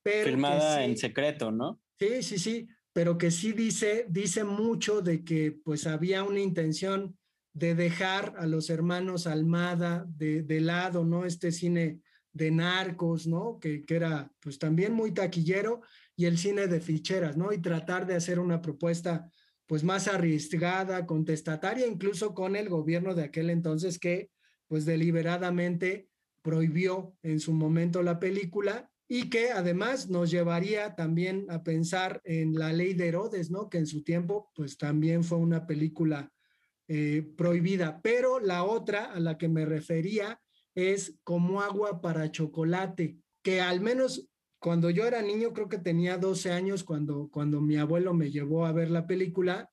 pero filmada en secreto, ¿no? Sí, sí, sí, pero que sí dice dice mucho de que pues había una intención de dejar a los hermanos Almada de, de lado, ¿no? Este cine de narcos, ¿no? Que, que, era pues también muy taquillero y el cine de ficheras, ¿no? Y tratar de hacer una propuesta pues más arriesgada, contestataria, incluso con el gobierno de aquel entonces que pues deliberadamente prohibió en su momento la película y que además nos llevaría también a pensar en la ley de Herodes, ¿no? Que en su tiempo pues también fue una película eh, prohibida. Pero la otra a la que me refería es como agua para chocolate, que al menos cuando yo era niño, creo que tenía 12 años, cuando, cuando mi abuelo me llevó a ver la película,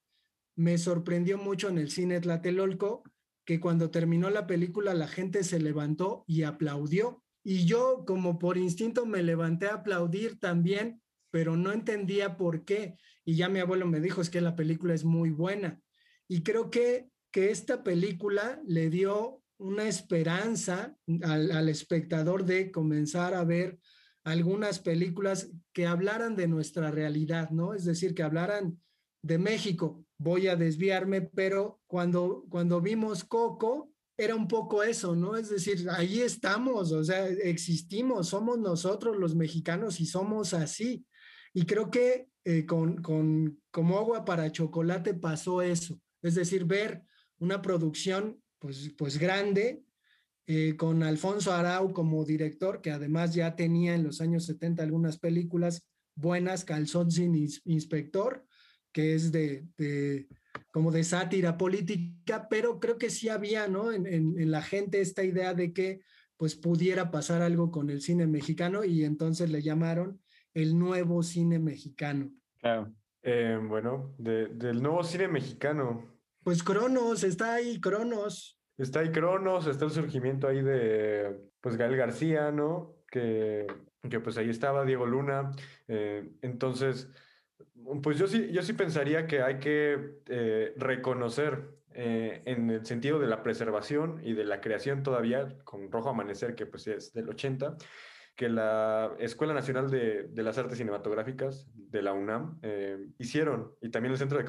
me sorprendió mucho en el cine Tlatelolco que cuando terminó la película la gente se levantó y aplaudió. Y yo como por instinto me levanté a aplaudir también, pero no entendía por qué. Y ya mi abuelo me dijo, es que la película es muy buena. Y creo que, que esta película le dio una esperanza al, al espectador de comenzar a ver algunas películas que hablaran de nuestra realidad, ¿no? Es decir, que hablaran de México. Voy a desviarme, pero cuando, cuando vimos Coco, era un poco eso, ¿no? Es decir, ahí estamos, o sea, existimos, somos nosotros los mexicanos y somos así. Y creo que eh, con, con como agua para chocolate pasó eso. Es decir, ver una producción pues, pues grande, eh, con Alfonso Arau como director, que además ya tenía en los años 70 algunas películas buenas, Calzón sin inspector, que es de, de, como de sátira política, pero creo que sí había, ¿no? En, en, en, la gente esta idea de que pues pudiera pasar algo con el cine mexicano y entonces le llamaron el nuevo cine mexicano. Claro. Eh, bueno, de, del nuevo cine mexicano. Pues Cronos, está ahí Cronos. Está ahí Cronos, está el surgimiento ahí de, pues, Gael García, ¿no? Que, que pues ahí estaba Diego Luna. Eh, entonces, pues yo sí, yo sí pensaría que hay que eh, reconocer eh, en el sentido de la preservación y de la creación todavía, con Rojo Amanecer, que pues es del 80, que la Escuela Nacional de, de las Artes Cinematográficas de la UNAM eh, hicieron, y también el Centro de,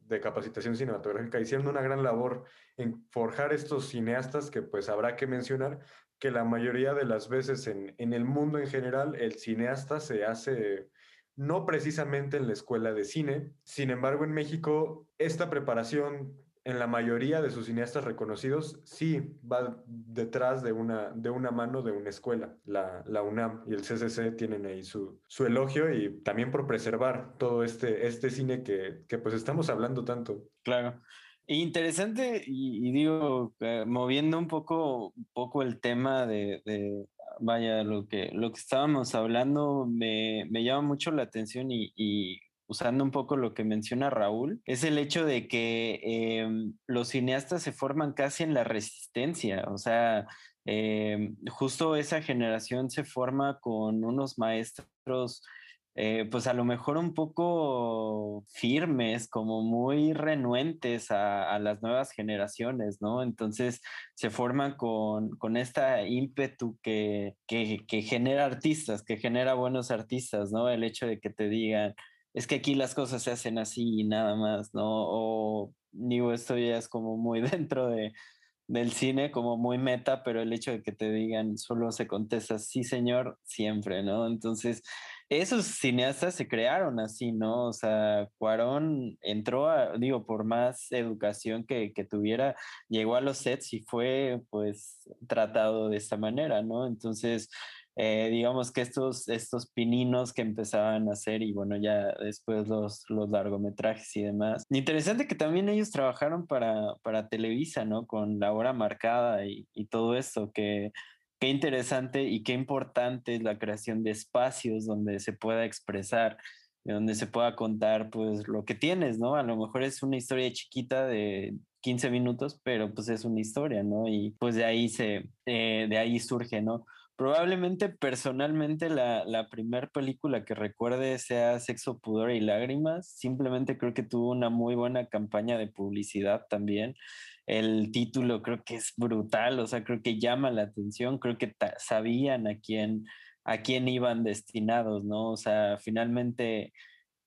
de, Capacitación Cinematográfica, hicieron una gran labor en forjar estos cineastas que pues habrá que mencionar que la mayoría de las veces en, en el mundo en general el cineasta se hace no precisamente en la escuela de cine, sin embargo en México esta preparación en la mayoría de sus cineastas reconocidos sí va detrás de una, de una mano de una escuela. La, la UNAM y el CCC tienen ahí su, su, elogio y también por preservar todo este, este cine que, que pues estamos hablando tanto. Claro. Interesante y, digo, eh, moviendo un poco, poco el tema de, vaya, lo que, lo que estábamos hablando me, llama mucho la atención y, usando un poco lo que menciona Raúl, es el hecho de que em, los cineastas se forman casi en la resistencia, o sea, em, justo esa generación se forma con unos maestros eh, pues a lo mejor un poco firmes, como muy renuentes a, las nuevas generaciones, ¿no? Entonces se forman con, con esta ímpetu que, que, que, genera artistas, que genera buenos artistas, ¿no? El hecho de que te digan, es que aquí las cosas se hacen así y nada más, ¿no? O digo, esto ya es como muy dentro de, del cine, como muy meta, pero el hecho de que te digan solo se contesta sí, señor, siempre, ¿no? Entonces esos cineastas se crearon así, ¿no? O sea, Cuarón entró, a, digo, por más educación que, que, tuviera, llegó a los sets y fue, pues, tratado de esta manera, ¿no? Entonces, eh, digamos que estos, estos pininos que empezaban a hacer y bueno, ya después los, los largometrajes y demás. Interesante que también ellos trabajaron para, para Televisa, ¿no? Con la hora marcada y, y todo esto, que qué interesante y qué importante es la creación de espacios donde se pueda expresar, donde se pueda contar pues lo que tienes, ¿no? A lo mejor es una historia chiquita de 15 minutos, pero pues es una historia, ¿no? Y pues de ahí se, eh, de ahí surge, ¿no? Probablemente personalmente la, la primera película que recuerde sea Sexo, Pudor y Lágrimas. Simplemente creo que tuvo una muy buena campaña de publicidad también el título creo que es brutal, o sea, creo que llama la atención, creo que sabían a quién, a quién iban destinados, ¿no? O sea, finalmente,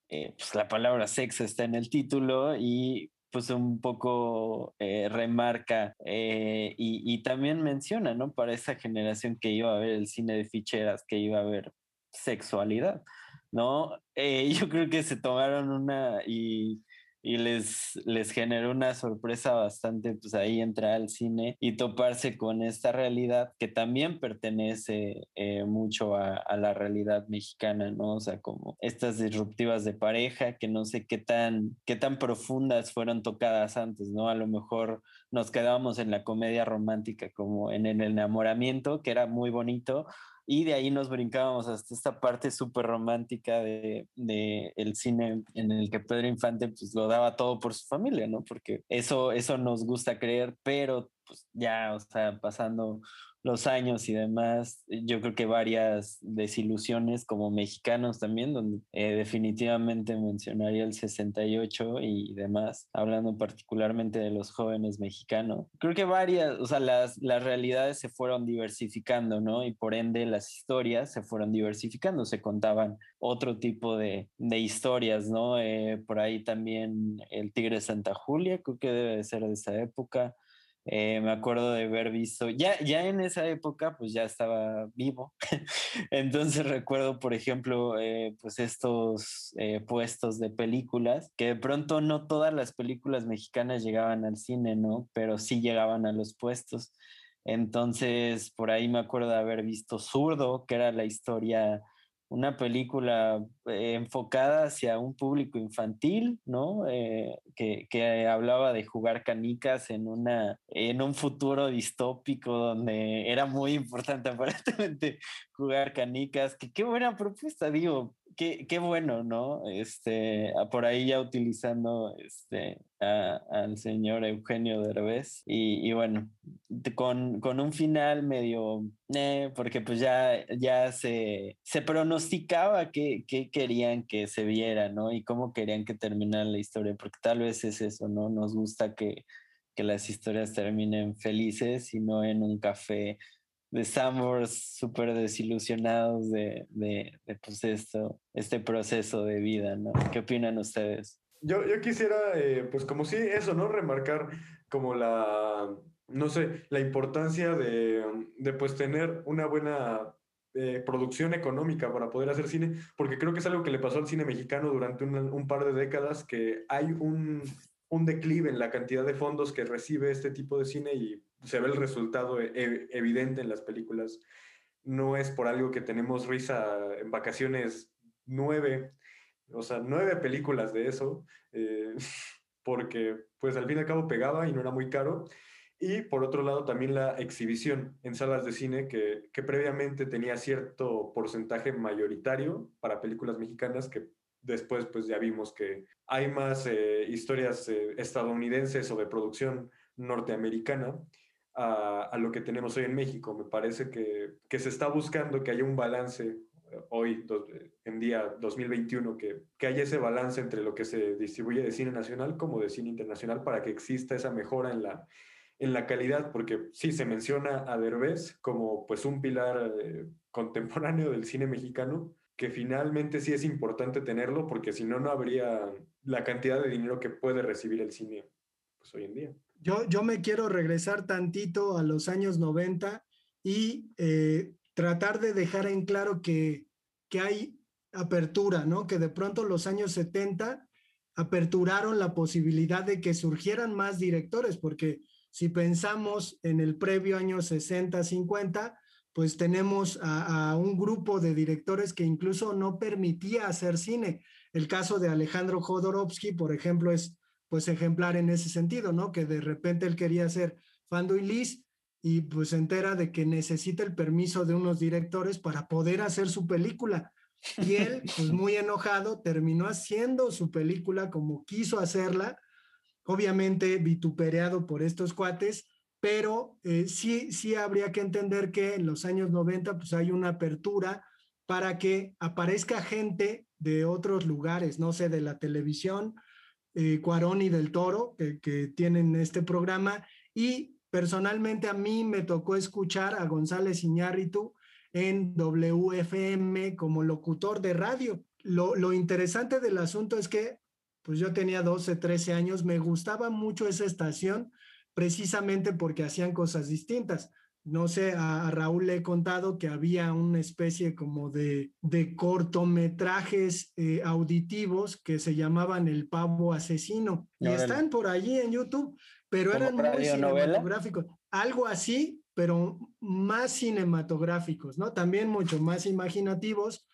eh, pues la palabra sexo está en el título y pues un poco eh, remarca eh, y, y, también menciona, ¿no? Para esa generación que iba a ver el cine de ficheras, que iba a ver sexualidad, ¿no? yo creo que se tomaron una y y les, les generó una sorpresa bastante, pues ahí entrar al cine y toparse con esta realidad que también pertenece eh, mucho a, a, la realidad mexicana, ¿no? O sea, como estas disruptivas de pareja que no sé qué tan, qué tan profundas fueron tocadas antes, ¿no? A lo mejor nos quedábamos en la comedia romántica como en el enamoramiento, que era muy bonito, y de ahí nos brincábamos hasta esta parte súper romántica de, de, el cine en el que Pedro Infante pues lo daba todo por su familia, ¿no? Porque eso, eso nos gusta creer, pero pues ya, o sea, pasando los años y demás, yo creo que varias desilusiones como mexicanos también, donde eh, definitivamente mencionaría el 68 y demás, hablando particularmente de los jóvenes mexicanos. Creo que varias, o sea, las, las realidades se fueron diversificando, ¿no? Y por ende las historias se fueron diversificando, se contaban otro tipo de, de historias, ¿no? Eh, por ahí también el Tigre Santa Julia, creo que debe de ser de esa época. Eh, me acuerdo de haber visto, ya, ya en esa época pues ya estaba vivo, entonces recuerdo por ejemplo eh, pues estos eh, puestos de películas, que de pronto no todas las películas mexicanas llegaban al cine, ¿no? Pero sí llegaban a los puestos. Entonces por ahí me acuerdo de haber visto Zurdo, que era la historia una película eh, enfocada hacia un público infantil, ¿no? Eh, que, que, hablaba de jugar canicas en, una, en un futuro distópico donde era muy importante aparentemente jugar canicas. Que qué buena propuesta, digo, qué, qué, bueno, ¿no? Este, por ahí ya utilizando este, al señor Eugenio Derbez. Y, y bueno, con, con, un final medio, eh, porque pues ya, ya se, se pronosticaba qué que querían que se viera, ¿no? Y cómo querían que terminara la historia, porque tal vez es eso, ¿no? Nos gusta que, que las historias terminen felices y no en un café de Sambors súper desilusionados de, de, pues esto, este proceso de vida, ¿no? ¿Qué opinan ustedes? Yo, yo quisiera, eh, pues como sí, eso, ¿no? Remarcar como la, no sé, la importancia de, de pues tener una buena eh, producción económica para poder hacer cine, porque creo que es algo que le pasó al cine mexicano durante un, un par de décadas, que hay un, un declive en la cantidad de fondos que recibe este tipo de cine y se ve el resultado e, e, evidente en las películas. No es por algo que tenemos risa en vacaciones nueve, o sea, nueve películas de eso. Eh, porque pues al fin y al cabo pegaba y no era muy caro. Y por otro lado también la exhibición en salas de cine que, que previamente tenía cierto porcentaje mayoritario para películas mexicanas que después pues ya vimos que hay más eh, historias eh, estadounidenses o de producción norteamericana a, lo que tenemos hoy en México. Me parece que, que se está buscando que haya un balance eh, hoy, do, en día 2021, que, que haya ese balance entre lo que se distribuye de cine nacional como de cine internacional para que exista esa mejora en la, en la calidad, porque sí se menciona a Derbez como pues un pilar eh, contemporáneo del cine mexicano, que finalmente sí es importante tenerlo, porque si no, no habría la cantidad de dinero que puede recibir el cine pues, hoy en día. Yo, yo me quiero regresar tantito a los años 90 y eh, tratar de dejar en claro que, que hay apertura, ¿no? Que de pronto los años 70 aperturaron la posibilidad de que surgieran más directores, porque si pensamos en el previo año 60, 50, pues tenemos a, a, un grupo de directores que incluso no permitía hacer cine. El caso de Alejandro Jodorowsky, por ejemplo, es pues ejemplar en ese sentido, ¿no? Que de repente él quería Fando y Liz y pues se entera de que necesita el permiso de unos directores para poder hacer su película. Y él, pues muy enojado, terminó haciendo su película como quiso hacerla, obviamente vituperado por estos cuates, pero eh, sí, sí habría que entender que en los años 90 pues hay una apertura para que aparezca gente de otros lugares, no sé, de la televisión, eh, Cuarón y del Toro, que, tienen este programa, y personalmente a mí me tocó escuchar a González Iñárritu en WFM como locutor de radio. Lo, lo interesante del asunto es que pues yo tenía 12, 13 años, me gustaba mucho esa estación precisamente porque hacían cosas distintas. No sé, a, a Raúl le he contado que había una especie como de, de cortometrajes eh, auditivos que se llamaban El Pavo Asesino y están por allí en YouTube, pero eran muy cinematográficos. Algo así, pero más cinematográficos, ¿no? También mucho más imaginativos,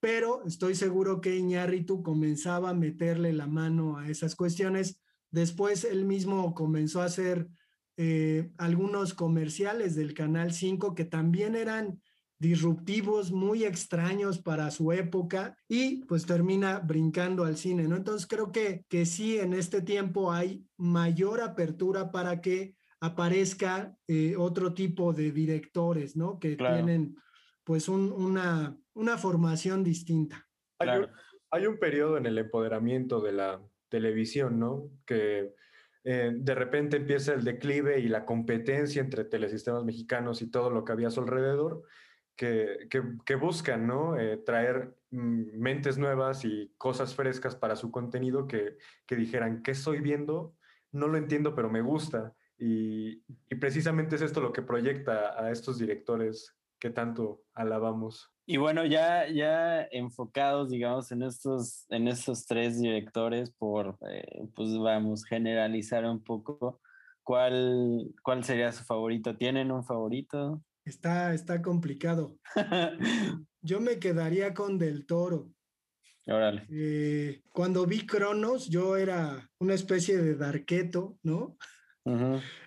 pero estoy seguro que Iñárritu comenzaba a meterle la mano a esas cuestiones. Después él mismo comenzó a hacer eh, algunos comerciales del Canal 5 que también eran disruptivos, muy extraños para su época y pues termina brincando al cine, ¿no? Entonces creo que, que sí, en este tiempo hay mayor apertura para que aparezca eh, otro tipo de directores, ¿no? Que Claro. tienen pues un, una, una formación distinta. Hay, Claro. un, hay un periodo en el empoderamiento de la televisión, ¿no? Que eh, de repente empieza el declive y la competencia entre telesistemas mexicanos y todo lo que había a su alrededor, que, que, buscan, ¿no? Eh, traer mm, mentes nuevas y cosas frescas para su contenido que, que dijeran, ¿qué estoy viendo? No lo entiendo, pero me gusta. Y, y precisamente es esto lo que proyecta a estos directores que tanto alabamos. Y bueno, ya, ya enfocados, digamos, en estos, en estos tres directores, por, eh, pues vamos, generalizar un poco, ¿cuál, ¿cuál sería su favorito? ¿Tienen un favorito? Está, está complicado. Yo me quedaría con Del Toro. Órale. Eh, cuando vi Cronos, yo era una especie de darqueto, ¿no?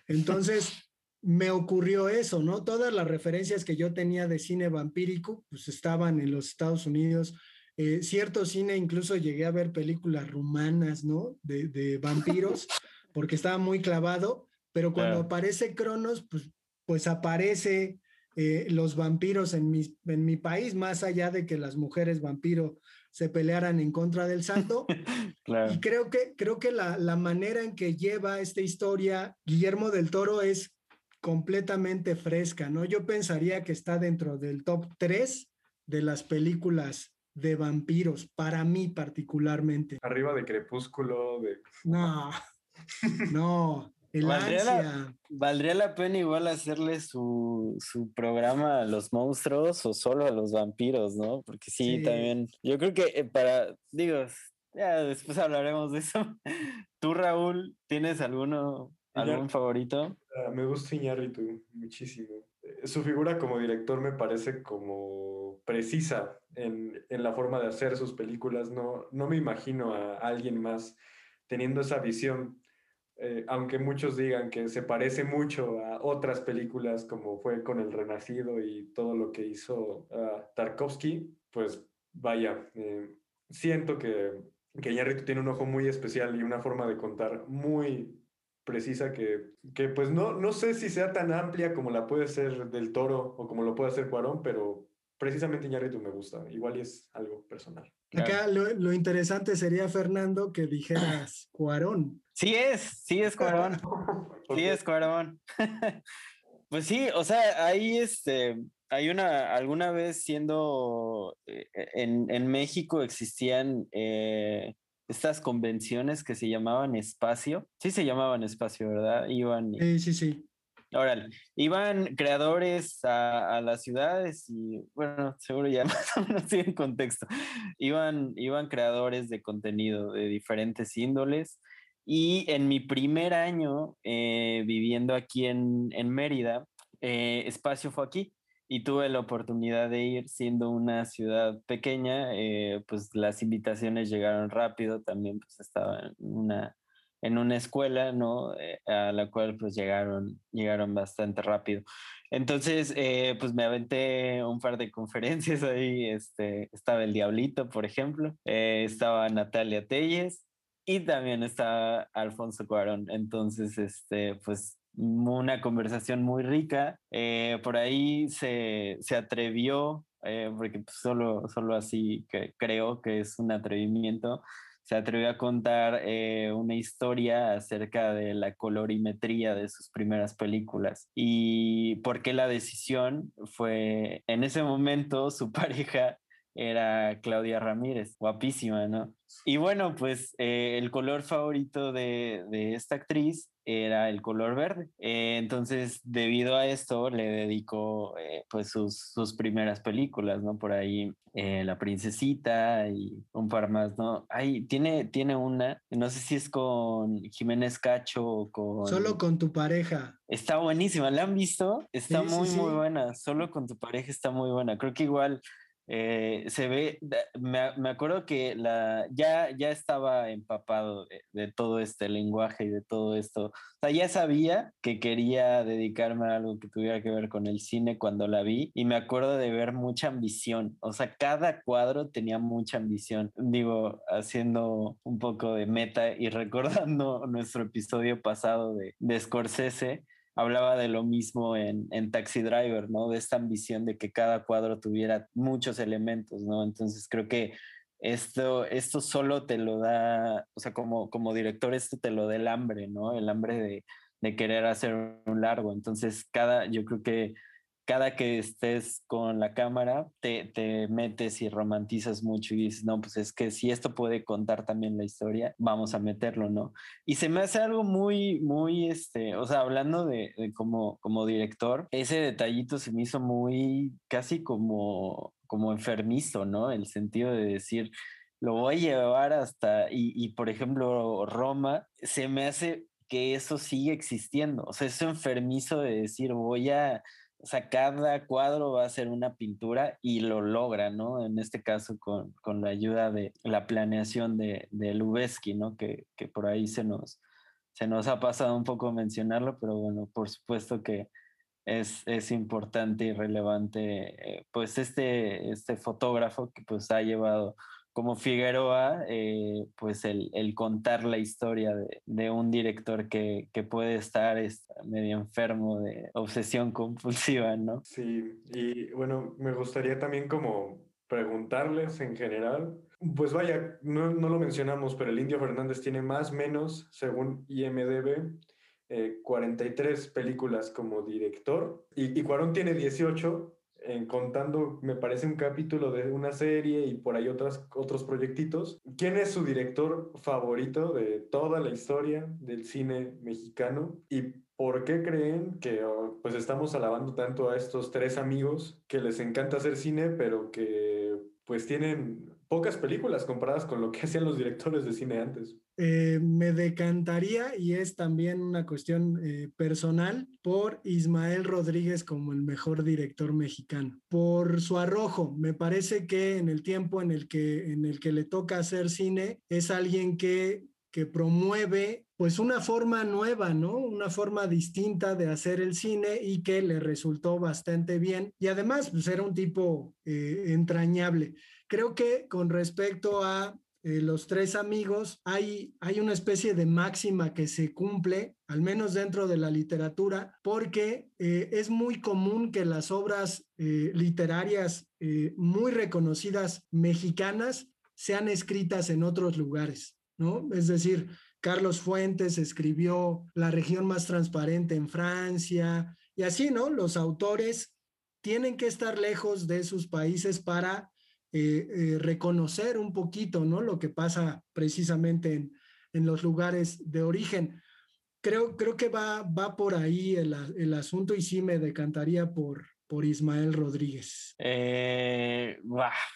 Entonces me ocurrió eso, ¿no? Todas las referencias que yo tenía de cine vampírico, pues estaban en los Estados Unidos. Eh, cierto cine, incluso llegué a ver películas rumanas, ¿no? De, de vampiros, porque estaba muy clavado, pero cuando aparece Cronos, pues, pues aparece eh, los vampiros en mi, en mi país, más allá de que las mujeres vampiro se pelearan en contra del santo. Claro. Y creo que, creo que la, la manera en que lleva esta historia Guillermo del Toro es completamente fresca, ¿no? Yo pensaría que está dentro del top 3 de las películas de vampiros, para mí particularmente. Arriba de Crepúsculo, de... No, no, el Valdría la- ansia. ¿Valdría la pena igual hacerle su, su programa a los monstruos o solo a los vampiros, no? Porque sí, Sí. también. Yo creo que eh, para, digo, ya después hablaremos de eso. ¿Tú, Raúl, tienes alguno, algún favorito? Ah, me gusta Iñárritu muchísimo. Eh, Su figura como director me parece como precisa en, en la forma de hacer sus películas. No, no me imagino a alguien más teniendo esa visión, eh, aunque muchos digan que se parece mucho a otras películas como fue con El Renacido y todo lo que hizo uh, Tarkovsky, pues vaya, eh, siento que, que Iñárritu tiene un ojo muy especial y una forma de contar muy precisa que, que pues no, no sé si sea tan amplia como la puede ser del Toro o como lo puede hacer Cuarón, pero precisamente Iñárritu me gusta, igual y es algo personal. Acá lo, lo, interesante sería, Fernando, que dijeras Cuarón. Sí es, sí es Cuarón. Sí es Cuarón. pues sí, o sea, ahí este, hay una, alguna vez siendo, eh, en, en, México existían eh, estas convenciones que se llamaban espacio. Sí se llamaban espacio, ¿verdad? Iban. Sí, sí, sí. Órale, iban creadores a, a, las ciudades y, bueno, seguro ya más o menos tienen contexto. Iban, iban creadores de contenido de diferentes índoles. Y en mi primer año eh, viviendo aquí en, en Mérida, eh, Espacio fue aquí y tuve la oportunidad de ir siendo una ciudad pequeña, eh, pues las invitaciones llegaron rápido, también pues estaba en una, en una escuela, ¿no? Eh, a la cual pues llegaron, llegaron bastante rápido. Entonces, eh, pues me aventé un par de conferencias ahí, este, estaba el Diablito, por ejemplo, eh, estaba Natalia Telles y también estaba Alfonso Cuarón. Entonces, este, pues una conversación muy rica. Eh, por ahí se, se atrevió, eh, porque pues, solo, solo así creo que es un atrevimiento, se atrevió a contar eh, una historia acerca de la colorimetría de sus primeras películas y por qué la decisión fue en ese momento su pareja era Claudia Ramírez, guapísima, ¿no? Y bueno, pues eh, el color favorito de, de, esta actriz era el color verde. Eh, entonces, debido a esto, le dedicó eh, pues sus, sus, primeras películas, ¿no? Por ahí La Princesita y un par más, ¿no? Ahí tiene, tiene una, no sé si es con Jiménez Cacho o con... Solo con tu pareja. Está buenísima, ¿la han visto? Está sí, muy, sí, muy buena. Solo con tu pareja está muy buena. Creo que igual eh, se ve, me, me, acuerdo que la, ya, ya estaba empapado de, de, todo este lenguaje y de todo esto. O sea, ya sabía que quería dedicarme a algo que tuviera que ver con el cine cuando la vi y me acuerdo de ver mucha ambición. O sea, cada cuadro tenía mucha ambición. Digo, haciendo un poco de meta y recordando nuestro episodio pasado de, de Scorsese hablaba de lo mismo en, en, Taxi Driver, ¿no? De esta ambición de que cada cuadro tuviera muchos elementos, ¿no? Entonces creo que esto, esto solo te lo da, o sea, como, como director, esto te lo da el hambre, ¿no? El hambre de, de querer hacer un largo. Entonces, cada, yo creo que cada que estés con la cámara, te, te, metes y romantizas mucho y dices, no, pues es que si esto puede contar también la historia, vamos a meterlo, ¿no? Y se me hace algo muy, muy, este, o sea, hablando de, de como, como director, ese detallito se me hizo muy, casi como, como enfermizo, ¿no? El sentido de decir, lo voy a llevar hasta, y, y por ejemplo, Roma, se me hace que eso sigue existiendo, o sea, eso enfermizo de decir, voy a cada cuadro va a ser una pintura y lo logra, ¿no? En este caso con, con la ayuda de la planeación de, de Lubeski, ¿no? Que, que, por ahí se nos, se nos ha pasado un poco mencionarlo, pero bueno, por supuesto que es, es importante y relevante, eh, pues este, este fotógrafo que pues ha llevado como Figueroa, eh, pues el, contar la historia de, un director que, puede estar medio enfermo de obsesión compulsiva, ¿no? Sí, y bueno, me gustaría también como preguntarles en general, pues vaya, no, lo mencionamos, pero el Indio Fernández tiene más menos, según IMDB, eh, 43 películas como director y, y Cuarón tiene 18 en contando, me parece, un capítulo de una serie y por ahí otras, otros proyectitos. ¿Quién es su director favorito de toda la historia del cine mexicano? ¿Y por qué creen que oh, pues estamos alabando tanto a estos tres amigos que les encanta hacer cine, pero que pues tienen pocas películas comparadas con lo que hacían los directores de cine antes. Eh, me decantaría, y es también una cuestión eh, personal, por Ismael Rodríguez como el mejor director mexicano. Por su arrojo, me parece que en el tiempo en el que, en el que le toca hacer cine, es alguien que que promueve pues una forma nueva, ¿no? Una forma distinta de hacer el cine y que le resultó bastante bien. Y además, pues era un tipo eh, entrañable. Creo que con respecto a eh, los tres amigos, hay, hay una especie de máxima que se cumple, al menos dentro de la literatura, porque eh, es muy común que las obras eh, literarias muy reconocidas mexicanas sean escritas en otros lugares, ¿no? Es decir, Carlos Fuentes escribió La región más transparente en Francia, y así, ¿no? Los autores tienen que estar lejos de sus países para eh, eh, reconocer un poquito, ¿no? Lo que pasa precisamente en, en los lugares de origen. Creo, creo que va, va por ahí el, el asunto y sí me decantaría por, por Ismael Rodríguez. Eh,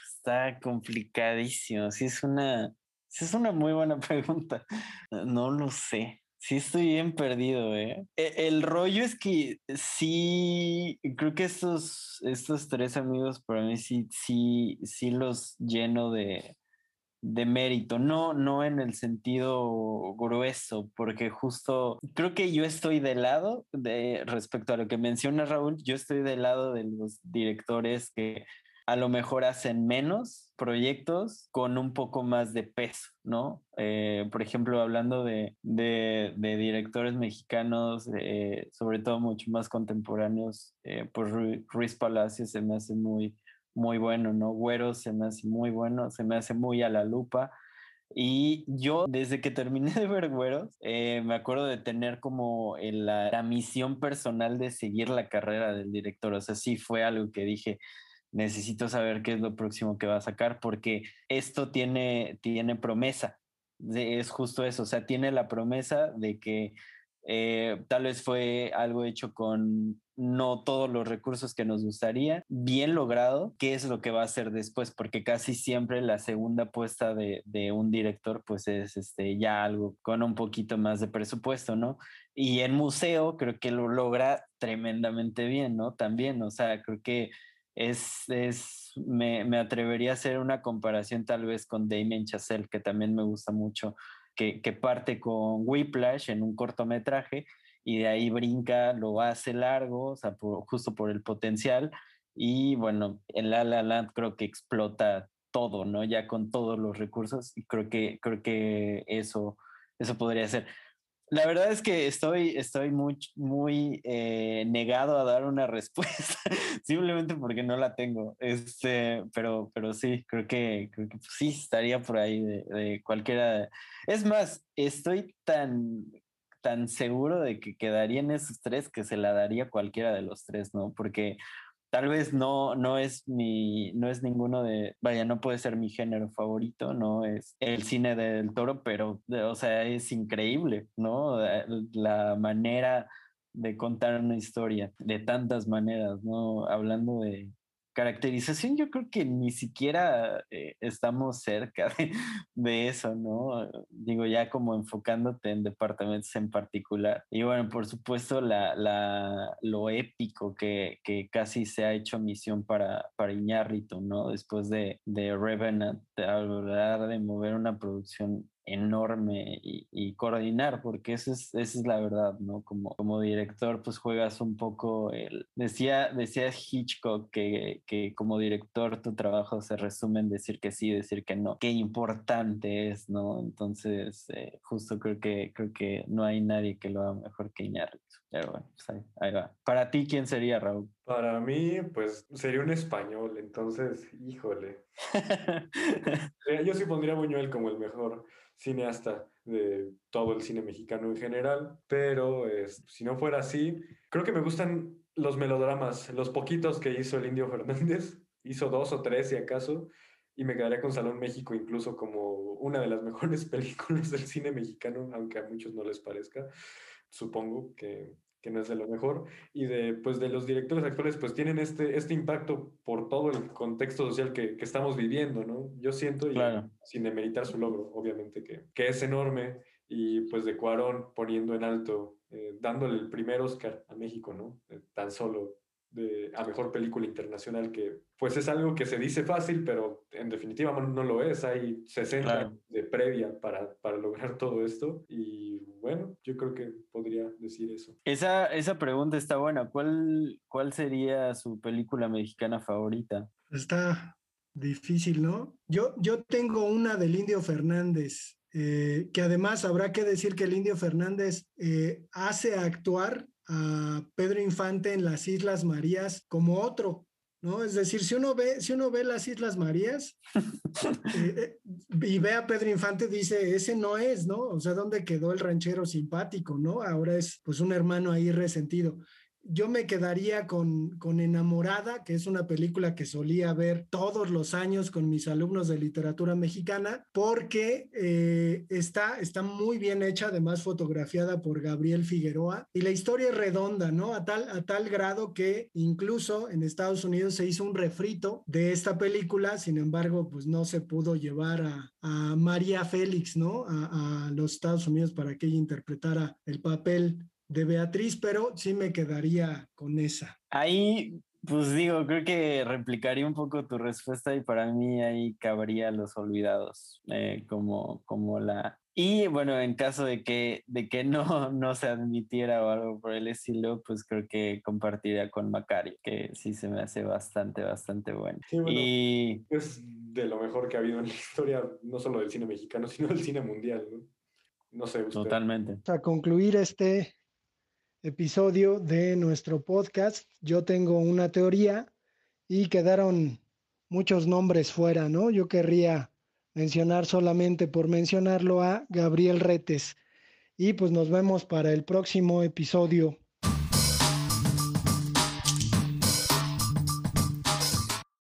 está complicadísimo. Sí, es una, es una muy buena pregunta. No lo sé. Sí, estoy bien perdido, ¿eh? E, el rollo es que sí, creo que estos, estos tres amigos para mí sí, sí, sí los lleno de, de mérito, no, no en el sentido grueso, porque justo creo que yo estoy del lado de respecto a lo que menciona Raúl, yo estoy del lado de los directores que a lo mejor hacen menos proyectos con un poco más de peso, ¿no? Eh, por ejemplo, hablando de, directores mexicanos, eh, sobre todo mucho más contemporáneos, eh, pues Ruiz Palacios se me hace muy, muy bueno, ¿no? Güero se me hace muy bueno, se me hace muy a la lupa. Y yo, desde que terminé de ver Güeros, me acuerdo de tener como la, la, misión personal de seguir la carrera del director. O sea, sí fue algo que dije, necesito saber qué es lo próximo que va a sacar porque esto tiene, tiene promesa. Es justo eso, o sea, tiene la promesa de que eh, tal vez fue algo hecho con no todos los recursos que nos gustaría, bien logrado, qué es lo que va a hacer después, porque casi siempre la segunda puesta de, de, un director pues es este, ya algo con un poquito más de presupuesto, ¿no? Y en museo creo que lo logra tremendamente bien, ¿no? También, o sea, creo que es, es me, me, atrevería a hacer una comparación tal vez con Damien Chazelle, que también me gusta mucho, que, que parte con Whiplash en un cortometraje y de ahí brinca, lo hace largo, o sea, justo por el potencial. Y bueno, en La La Land creo que explota todo, ¿no? Ya con todos los recursos y creo que, creo que eso, eso podría ser. La verdad es que estoy, estoy muy, muy eh, negado a dar una respuesta, simplemente porque no la tengo. Este, pero, pero sí, creo que, creo que sí estaría por ahí de, cualquiera. Es más, estoy tan, tan seguro de que quedaría en esos tres que se la daría cualquiera de los tres, ¿no? Porque tal vez no, no es mi, no es ninguno de, vaya, no puede ser mi género favorito, no es el cine del toro, pero, o sea, es increíble, ¿no? La manera de contar una historia de tantas maneras, ¿no? Hablando de, caracterización yo creo que ni siquiera eh, estamos cerca de, eso, ¿no? Digo, ya como enfocándote en departamentos en particular. Y bueno, por supuesto, la, la, lo épico que, que, casi se ha hecho misión para, para Iñárritu, ¿no? Después de, de Revenant, de hablar de mover una producción enorme y, coordinar, porque esa es, esa es la verdad, ¿no? Como, como director, pues juegas un poco el... Decía, decía Hitchcock que, que como director tu trabajo se resume en decir que sí, decir que no. Qué importante es, ¿no? Entonces, eh, justo creo que, creo que no hay nadie que lo haga mejor que Iñárritu. Pero bueno, pues ahí, ahí, va. Para ti, ¿quién sería, Raúl? Para mí, pues sería un español, entonces, híjole. Yo sí pondría a Buñuel como el mejor cineasta de todo el cine mexicano en general, pero es, si no fuera así, creo que me gustan los melodramas, los poquitos que hizo el Indio Fernández, hizo dos o tres si acaso, y me quedaría con Salón México incluso como una de las mejores películas del cine mexicano, aunque a muchos no les parezca, supongo que que no es de lo mejor, y de, pues, de los directores actuales, pues tienen este, este impacto por todo el contexto social que, que estamos viviendo, ¿no? Yo siento, y sin demeritar su logro, obviamente, que, que es enorme, y pues de Cuarón poniendo en alto, eh, dándole el primer Oscar a México, ¿no? Eh, tan solo de, a mejor película internacional, que pues es algo que se dice fácil, pero en definitiva no lo es. Hay 60 años de previa para, para lograr todo esto y bueno, yo creo que podría decir eso. Esa, esa pregunta está buena. ¿Cuál, ¿Cuál sería su película mexicana favorita? Está difícil, ¿no? Yo, yo tengo una del Indio Fernández, eh, que además habrá que decir que el Indio Fernández eh, hace actuar a Pedro Infante en las Islas Marías como otro, ¿no? Es decir, si uno ve, si uno ve las Islas Marías eh, y ve a Pedro Infante, dice, ese no es, ¿no? O sea, ¿dónde quedó el ranchero simpático, ¿no? Ahora es pues un hermano ahí resentido yo me quedaría con, con, Enamorada, que es una película que solía ver todos los años con mis alumnos de literatura mexicana, porque eh, está, está muy bien hecha, además fotografiada por Gabriel Figueroa, y la historia es redonda, ¿no? A tal, a tal grado que incluso en Estados Unidos se hizo un refrito de esta película, sin embargo, pues no se pudo llevar a, María Félix, ¿no? A los Estados Unidos para que ella interpretara el papel de Beatriz, pero sí me quedaría con esa. Ahí, pues digo, creo que replicaría un poco tu respuesta y para mí ahí cabría Los Olvidados, eh, como, como la... Y bueno, en caso de que, de que no, no se admitiera o algo por el estilo, pues creo que compartiría con Macario, que sí se me hace bastante, bastante bueno. y... Es de lo mejor que ha habido en la historia, no solo del cine mexicano, sino del cine mundial, ¿no? No sé. Usted. Totalmente. Para concluir este episodio de nuestro podcast. Yo tengo una teoría y quedaron muchos nombres fuera, ¿no? Yo querría mencionar solamente por mencionarlo a Gabriel Retes. Y pues nos vemos para el próximo episodio